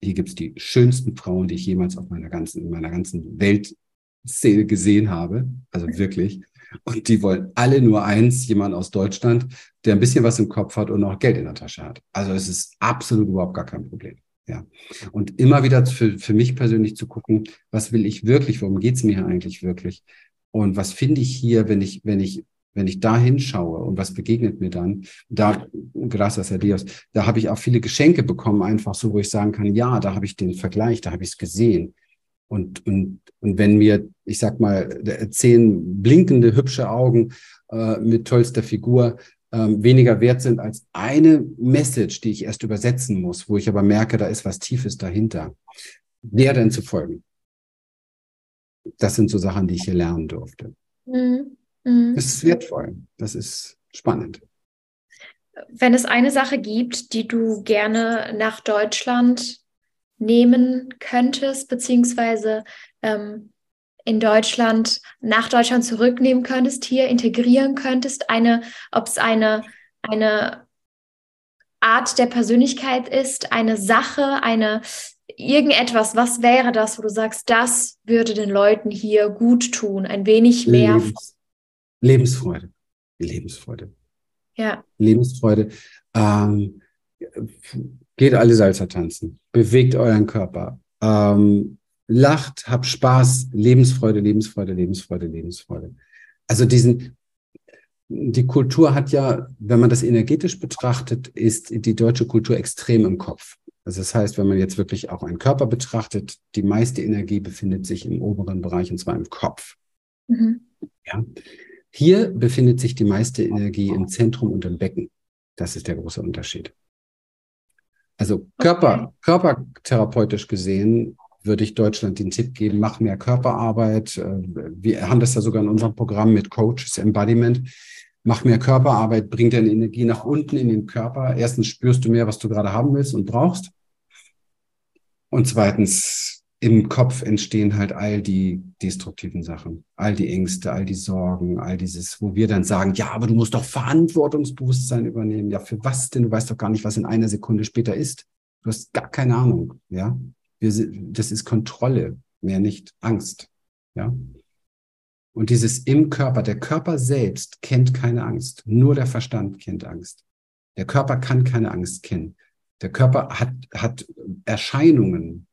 Hier gibt es die schönsten Frauen, die ich jemals auf meiner ganzen, in meiner ganzen Weltszene gesehen habe. Also wirklich. Und die wollen alle nur eins, jemand aus Deutschland, der ein bisschen was im Kopf hat und auch Geld in der Tasche hat. Also es ist absolut überhaupt gar kein Problem. Ja. Und immer wieder für, für mich persönlich zu gucken, was will ich wirklich, worum geht es mir eigentlich wirklich? Und was finde ich hier, wenn ich, wenn ich, wenn ich da hinschaue und was begegnet mir dann? Da, gracias a Dios, da habe ich auch viele Geschenke bekommen, einfach so, wo ich sagen kann, ja, da habe ich den Vergleich, da habe ich es gesehen. Und, und, und wenn mir, ich sag mal, zehn blinkende, hübsche Augen äh, mit tollster Figur ähm, weniger wert sind als eine Message, die ich erst übersetzen muss, wo ich aber merke, da ist was Tiefes dahinter, der dann zu folgen das sind so Sachen, die ich hier lernen durfte. Mhm. Mhm. Das ist wertvoll. Das ist spannend. Wenn es eine Sache gibt, die du gerne nach Deutschland nehmen könntest, beziehungsweise ähm, in Deutschland, nach Deutschland zurücknehmen könntest, hier integrieren könntest, eine, ob es eine, eine Art der Persönlichkeit ist, eine Sache, eine irgendetwas, was wäre das, wo du sagst, das würde den Leuten hier gut tun, ein wenig mehr Lebens Lebensfreude. Lebensfreude. Ja. Lebensfreude. Ähm, geht alle Salzer tanzen, bewegt euren Körper, ähm, lacht, habt Spaß, Lebensfreude, Lebensfreude, Lebensfreude, Lebensfreude. Also diesen, die Kultur hat ja, wenn man das energetisch betrachtet, ist die deutsche Kultur extrem im Kopf. Also das heißt, wenn man jetzt wirklich auch einen Körper betrachtet, die meiste Energie befindet sich im oberen Bereich und zwar im Kopf. Mhm. Ja. Hier befindet sich die meiste Energie im Zentrum und im Becken. Das ist der große Unterschied. Also Körper, okay. körpertherapeutisch gesehen würde ich Deutschland den Tipp geben, mach mehr Körperarbeit. Äh, wir haben das ja sogar in unserem Programm mit Coaches Embodiment. Mach mehr Körperarbeit, bring deine Energie nach unten in den Körper. Erstens spürst du mehr, was du gerade haben willst und brauchst. Und zweitens, im Kopf entstehen halt all die destruktiven Sachen, all die Ängste, all die Sorgen, all dieses, wo wir dann sagen, ja, aber du musst doch Verantwortungsbewusstsein übernehmen. Ja, für was denn? Du weißt doch gar nicht, was in einer Sekunde später ist. Du hast gar keine Ahnung, ja. Wir, das ist Kontrolle, mehr nicht Angst, ja. Und dieses im Körper, der Körper selbst kennt keine Angst, nur der Verstand kennt Angst. Der Körper kann keine Angst kennen. Der Körper hat, hat Erscheinungen,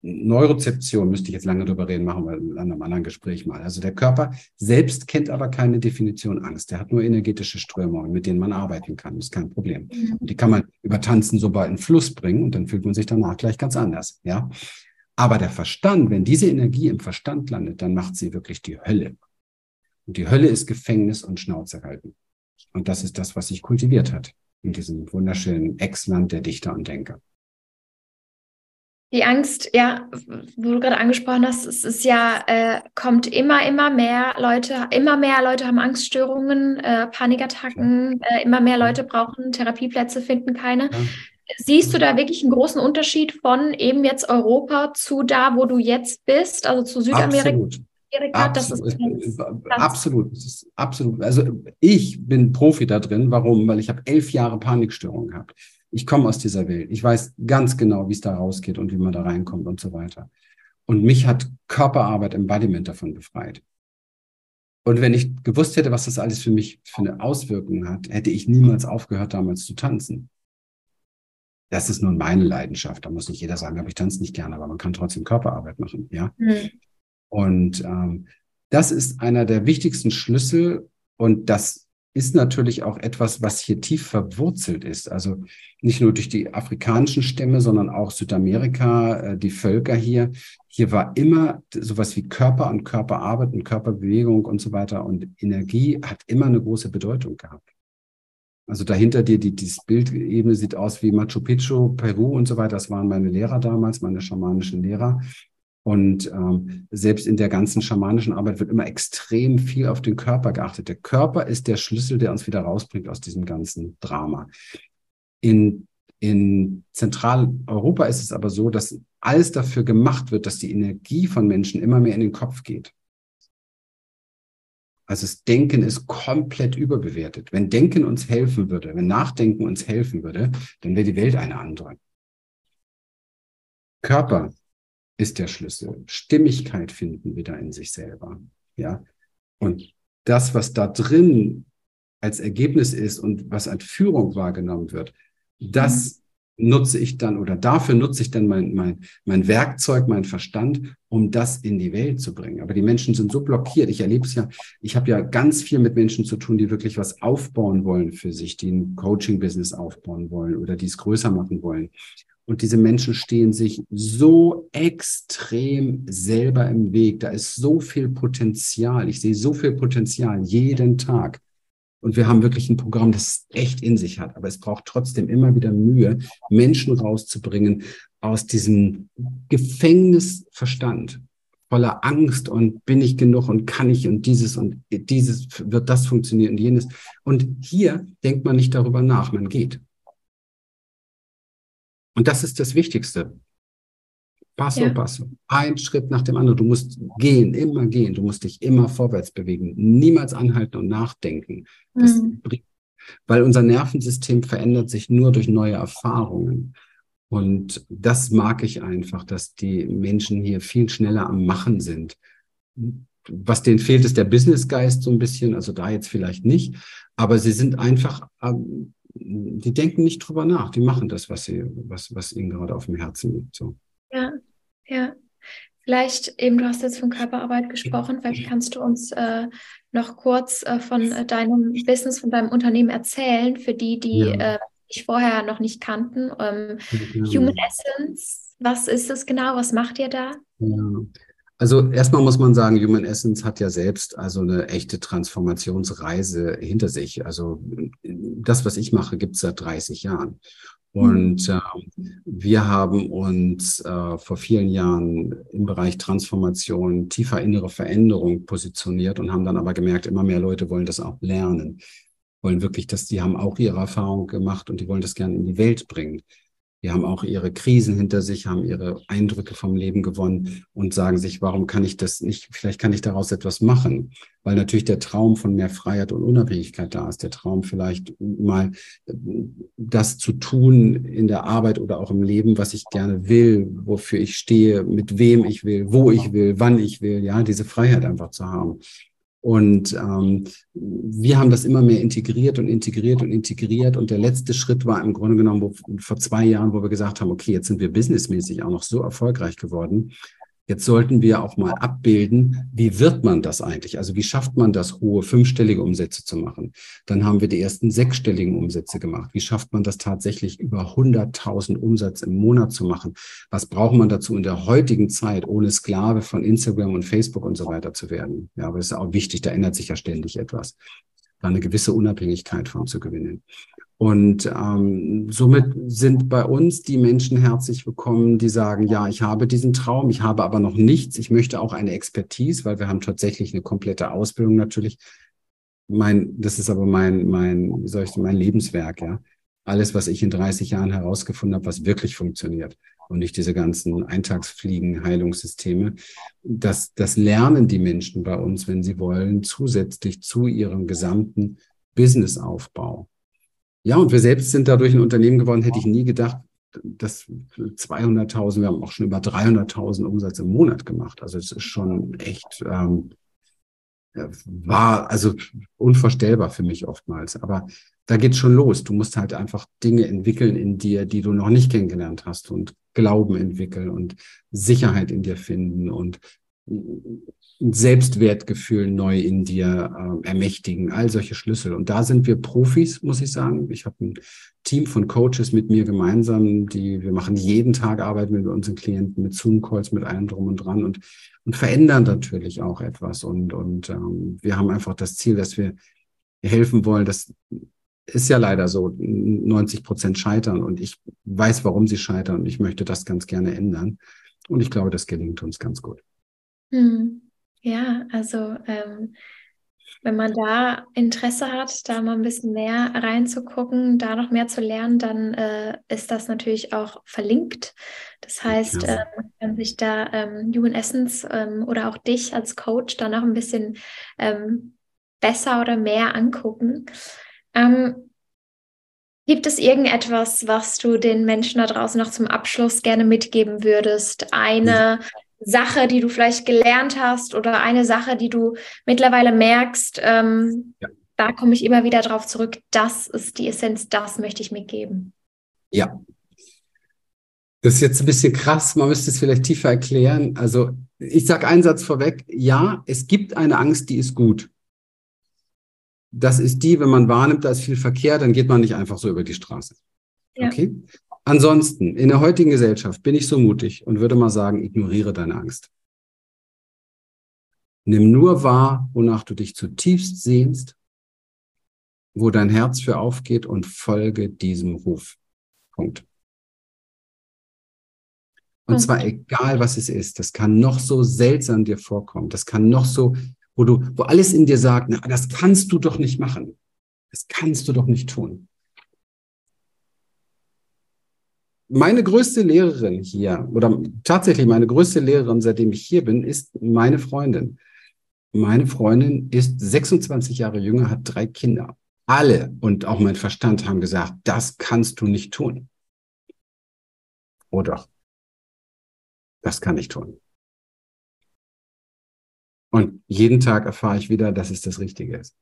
Neurozeption müsste ich jetzt lange drüber reden, machen wir in einem anderen Gespräch mal. Also der Körper selbst kennt aber keine Definition Angst. Der hat nur energetische Strömungen, mit denen man arbeiten kann. Das ist kein Problem. Mhm. Und die kann man über Tanzen so bald in Fluss bringen und dann fühlt man sich danach gleich ganz anders. Ja. Aber der Verstand, wenn diese Energie im Verstand landet, dann macht sie wirklich die Hölle. Und die Hölle ist Gefängnis und Schnauze halten. Und das ist das, was sich kultiviert hat in diesem wunderschönen Ex-Land der Dichter und Denker. Die Angst, ja, wo du gerade angesprochen hast, es ist ja, äh, kommt immer, immer mehr Leute, immer mehr Leute haben Angststörungen, äh, Panikattacken, äh, immer mehr Leute brauchen Therapieplätze, finden keine. Ja. Siehst du da wirklich einen großen Unterschied von eben jetzt Europa zu da, wo du jetzt bist, also zu Südamerika? Absolut. Amerika, absolut. Das ist absolut. Das ist absolut. Also ich bin Profi da drin. Warum? Weil ich habe elf Jahre Panikstörungen gehabt. Ich komme aus dieser Welt. Ich weiß ganz genau, wie es da rausgeht und wie man da reinkommt und so weiter. Und mich hat Körperarbeit, Embodiment davon befreit. Und wenn ich gewusst hätte, was das alles für mich für eine Auswirkung hat, hätte ich niemals aufgehört, damals zu tanzen. Das ist nun meine Leidenschaft. Da muss nicht jeder sagen, aber ich tanze nicht gerne, aber man kann trotzdem Körperarbeit machen, ja. Mhm. Und ähm, das ist einer der wichtigsten Schlüssel und das ist natürlich auch etwas, was hier tief verwurzelt ist. Also nicht nur durch die afrikanischen Stämme, sondern auch Südamerika, äh, die Völker hier. Hier war immer sowas wie Körper und Körperarbeit und Körperbewegung und so weiter. Und Energie hat immer eine große Bedeutung gehabt. Also dahinter dir, die, dieses Bildebene sieht aus wie Machu Picchu, Peru und so weiter. Das waren meine Lehrer damals, meine schamanischen Lehrer. Und ähm, selbst in der ganzen schamanischen Arbeit wird immer extrem viel auf den Körper geachtet. Der Körper ist der Schlüssel, der uns wieder rausbringt aus diesem ganzen Drama. In, in Zentraleuropa ist es aber so, dass alles dafür gemacht wird, dass die Energie von Menschen immer mehr in den Kopf geht. Also das Denken ist komplett überbewertet. Wenn Denken uns helfen würde, wenn Nachdenken uns helfen würde, dann wäre die Welt eine andere. Körper ist der Schlüssel. Stimmigkeit finden wieder in sich selber. Ja. Und das, was da drin als Ergebnis ist und was als Führung wahrgenommen wird, das mhm. Nutze ich dann oder dafür nutze ich dann mein, mein, mein Werkzeug, mein Verstand, um das in die Welt zu bringen. Aber die Menschen sind so blockiert. Ich erlebe es ja, ich habe ja ganz viel mit Menschen zu tun, die wirklich was aufbauen wollen für sich, die ein Coaching-Business aufbauen wollen oder die es größer machen wollen. Und diese Menschen stehen sich so extrem selber im Weg. Da ist so viel Potenzial. Ich sehe so viel Potenzial jeden Tag. Und wir haben wirklich ein Programm, das echt in sich hat. Aber es braucht trotzdem immer wieder Mühe, Menschen rauszubringen aus diesem Gefängnisverstand voller Angst und bin ich genug und kann ich und dieses und dieses wird das funktionieren und jenes. Und hier denkt man nicht darüber nach, man geht. Und das ist das Wichtigste. Passo, ja. passo. Ein Schritt nach dem anderen. Du musst gehen, immer gehen. Du musst dich immer vorwärts bewegen. Niemals anhalten und nachdenken. Mhm. weil unser Nervensystem verändert sich nur durch neue Erfahrungen. Und das mag ich einfach, dass die Menschen hier viel schneller am Machen sind. Was denen fehlt, ist der Businessgeist so ein bisschen, also da jetzt vielleicht nicht, aber sie sind einfach die denken nicht drüber nach, die machen das, was sie, was, was ihnen gerade auf dem Herzen liegt. So. Vielleicht eben, du hast jetzt von Körperarbeit gesprochen, vielleicht kannst du uns äh, noch kurz äh, von äh, deinem Business, von deinem Unternehmen erzählen, für die, die ja. Äh, dich vorher noch nicht kannten. Ähm, ja. Human Essence, was ist es genau? Was macht ihr da? Ja. Also erstmal muss man sagen, Human Essence hat ja selbst also eine echte Transformationsreise hinter sich. Also das, was ich mache, gibt es seit 30 Jahren. Und äh, wir haben uns äh, vor vielen Jahren im Bereich Transformation, tiefer innere Veränderung positioniert und haben dann aber gemerkt, immer mehr Leute wollen das auch lernen, wollen wirklich, dass die haben auch ihre Erfahrung gemacht und die wollen das gerne in die Welt bringen. Die haben auch ihre Krisen hinter sich, haben ihre Eindrücke vom Leben gewonnen und sagen sich, warum kann ich das nicht, vielleicht kann ich daraus etwas machen, weil natürlich der Traum von mehr Freiheit und Unabhängigkeit da ist, der Traum vielleicht mal äh, das zu tun in der Arbeit oder auch im Leben, was ich gerne will, wofür ich stehe, mit wem ich will, wo ich will, wann ich will, ja, diese Freiheit einfach zu haben. Und ähm, wir haben das immer mehr integriert und integriert und integriert. Und der letzte Schritt war im Grunde genommen wo, vor zwei Jahren, wo wir gesagt haben, okay, jetzt sind wir businessmäßig auch noch so erfolgreich geworden, Jetzt sollten wir auch mal abbilden, wie wird man das eigentlich? Also wie schafft man das, hohe fünfstellige Umsätze zu machen? Dann haben wir die ersten sechsstelligen Umsätze gemacht. Wie schafft man das tatsächlich über 100.000 Umsatz im Monat zu machen? Was braucht man dazu in der heutigen Zeit, ohne Sklave von Instagram und Facebook und so weiter zu werden? Ja, aber das ist auch wichtig, da ändert sich ja ständig etwas. Da eine gewisse Unabhängigkeit von zu gewinnen. Und ähm, somit sind bei uns die Menschen herzlich willkommen, die sagen, ja, ich habe diesen Traum, ich habe aber noch nichts, ich möchte auch eine Expertise, weil wir haben tatsächlich eine komplette Ausbildung natürlich. Mein, das ist aber mein, mein, wie soll ich sagen, mein Lebenswerk, ja. Alles, was ich in 30 Jahren herausgefunden habe, was wirklich funktioniert und nicht diese ganzen Eintagsfliegen, Heilungssysteme. Das, das lernen die Menschen bei uns, wenn sie wollen, zusätzlich zu ihrem gesamten Businessaufbau. Ja, und wir selbst sind dadurch ein Unternehmen geworden, hätte ich nie gedacht, dass 200.000, wir haben auch schon über 300.000 Umsatz im Monat gemacht. Also es ist schon echt, ähm, war also unvorstellbar für mich oftmals. Aber da geht's schon los. Du musst halt einfach Dinge entwickeln in dir, die du noch nicht kennengelernt hast und Glauben entwickeln und Sicherheit in dir finden und Selbstwertgefühl neu in dir äh, ermächtigen, all solche Schlüssel. Und da sind wir Profis, muss ich sagen. Ich habe ein Team von Coaches mit mir gemeinsam, die wir machen jeden Tag arbeiten mit unseren Klienten, mit Zoom-Calls, mit allem drum und dran und, und verändern natürlich auch etwas. Und, und ähm, wir haben einfach das Ziel, dass wir helfen wollen, das ist ja leider so, 90 Prozent scheitern und ich weiß, warum sie scheitern und ich möchte das ganz gerne ändern. Und ich glaube, das gelingt uns ganz gut. Hm. Ja, also ähm, wenn man da Interesse hat, da mal ein bisschen mehr reinzugucken, da noch mehr zu lernen, dann äh, ist das natürlich auch verlinkt. Das heißt, ja. äh, man kann sich da ähm, Human Essence ähm, oder auch dich als Coach dann auch ein bisschen ähm, besser oder mehr angucken. Ähm, gibt es irgendetwas, was du den Menschen da draußen noch zum Abschluss gerne mitgeben würdest? Eine Sache, die du vielleicht gelernt hast oder eine Sache, die du mittlerweile merkst, ähm, ja. da komme ich immer wieder drauf zurück, das ist die Essenz, das möchte ich mitgeben. Ja. Das ist jetzt ein bisschen krass, man müsste es vielleicht tiefer erklären. Also ich sage einen Satz vorweg, ja, es gibt eine Angst, die ist gut. Das ist die, wenn man wahrnimmt, da ist viel Verkehr, dann geht man nicht einfach so über die Straße. Ja. Okay? Ansonsten, in der heutigen Gesellschaft bin ich so mutig und würde mal sagen, ignoriere deine Angst. Nimm nur wahr, wonach du dich zutiefst sehnst, wo dein Herz für aufgeht und folge diesem Ruf. Punkt. Und okay. zwar egal, was es ist. Das kann noch so seltsam dir vorkommen. Das kann noch so, wo du, wo alles in dir sagt, na, das kannst du doch nicht machen. Das kannst du doch nicht tun. Meine größte Lehrerin hier, oder tatsächlich meine größte Lehrerin, seitdem ich hier bin, ist meine Freundin. Meine Freundin ist 26 Jahre jünger, hat drei Kinder. Alle und auch mein Verstand haben gesagt, das kannst du nicht tun. Oder das kann ich tun. Und jeden Tag erfahre ich wieder, dass es das Richtige ist.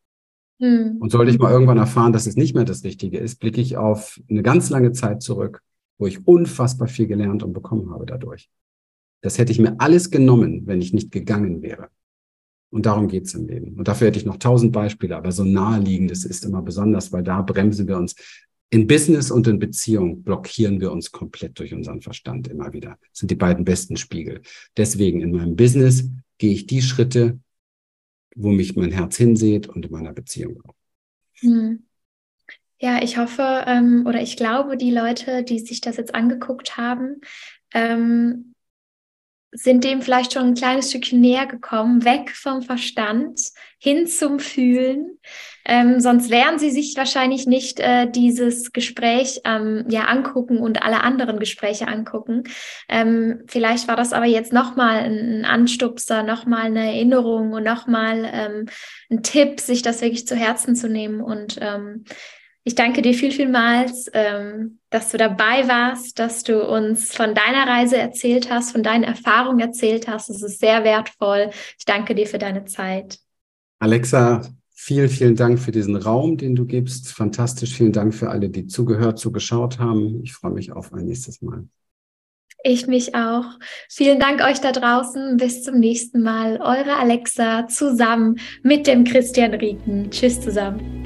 Hm. Und sollte ich mal irgendwann erfahren, dass es nicht mehr das Richtige ist, blicke ich auf eine ganz lange Zeit zurück wo ich unfassbar viel gelernt und bekommen habe dadurch. Das hätte ich mir alles genommen, wenn ich nicht gegangen wäre. Und darum geht's im Leben. Und dafür hätte ich noch tausend Beispiele, aber so naheliegendes ist immer besonders, weil da bremsen wir uns. In Business und in Beziehung blockieren wir uns komplett durch unseren Verstand immer wieder. Das sind die beiden besten Spiegel. Deswegen in meinem Business gehe ich die Schritte, wo mich mein Herz hinseht und in meiner Beziehung auch. Hm. Ja, ich hoffe ähm, oder ich glaube, die Leute, die sich das jetzt angeguckt haben, ähm, sind dem vielleicht schon ein kleines Stückchen näher gekommen, weg vom Verstand hin zum Fühlen. Ähm, sonst werden sie sich wahrscheinlich nicht äh, dieses Gespräch ähm, ja angucken und alle anderen Gespräche angucken. Ähm, vielleicht war das aber jetzt nochmal ein Anstupser, nochmal eine Erinnerung und nochmal ähm, ein Tipp, sich das wirklich zu Herzen zu nehmen und ähm, ich danke dir viel, vielmals, ähm, dass du dabei warst, dass du uns von deiner Reise erzählt hast, von deinen Erfahrungen erzählt hast. Es ist sehr wertvoll. Ich danke dir für deine Zeit. Alexa, vielen, vielen Dank für diesen Raum, den du gibst. Fantastisch. Vielen Dank für alle, die zugehört, zugeschaut haben. Ich freue mich auf ein nächstes Mal. Ich mich auch. Vielen Dank euch da draußen. Bis zum nächsten Mal. Eure Alexa zusammen mit dem Christian Rieken. Tschüss zusammen.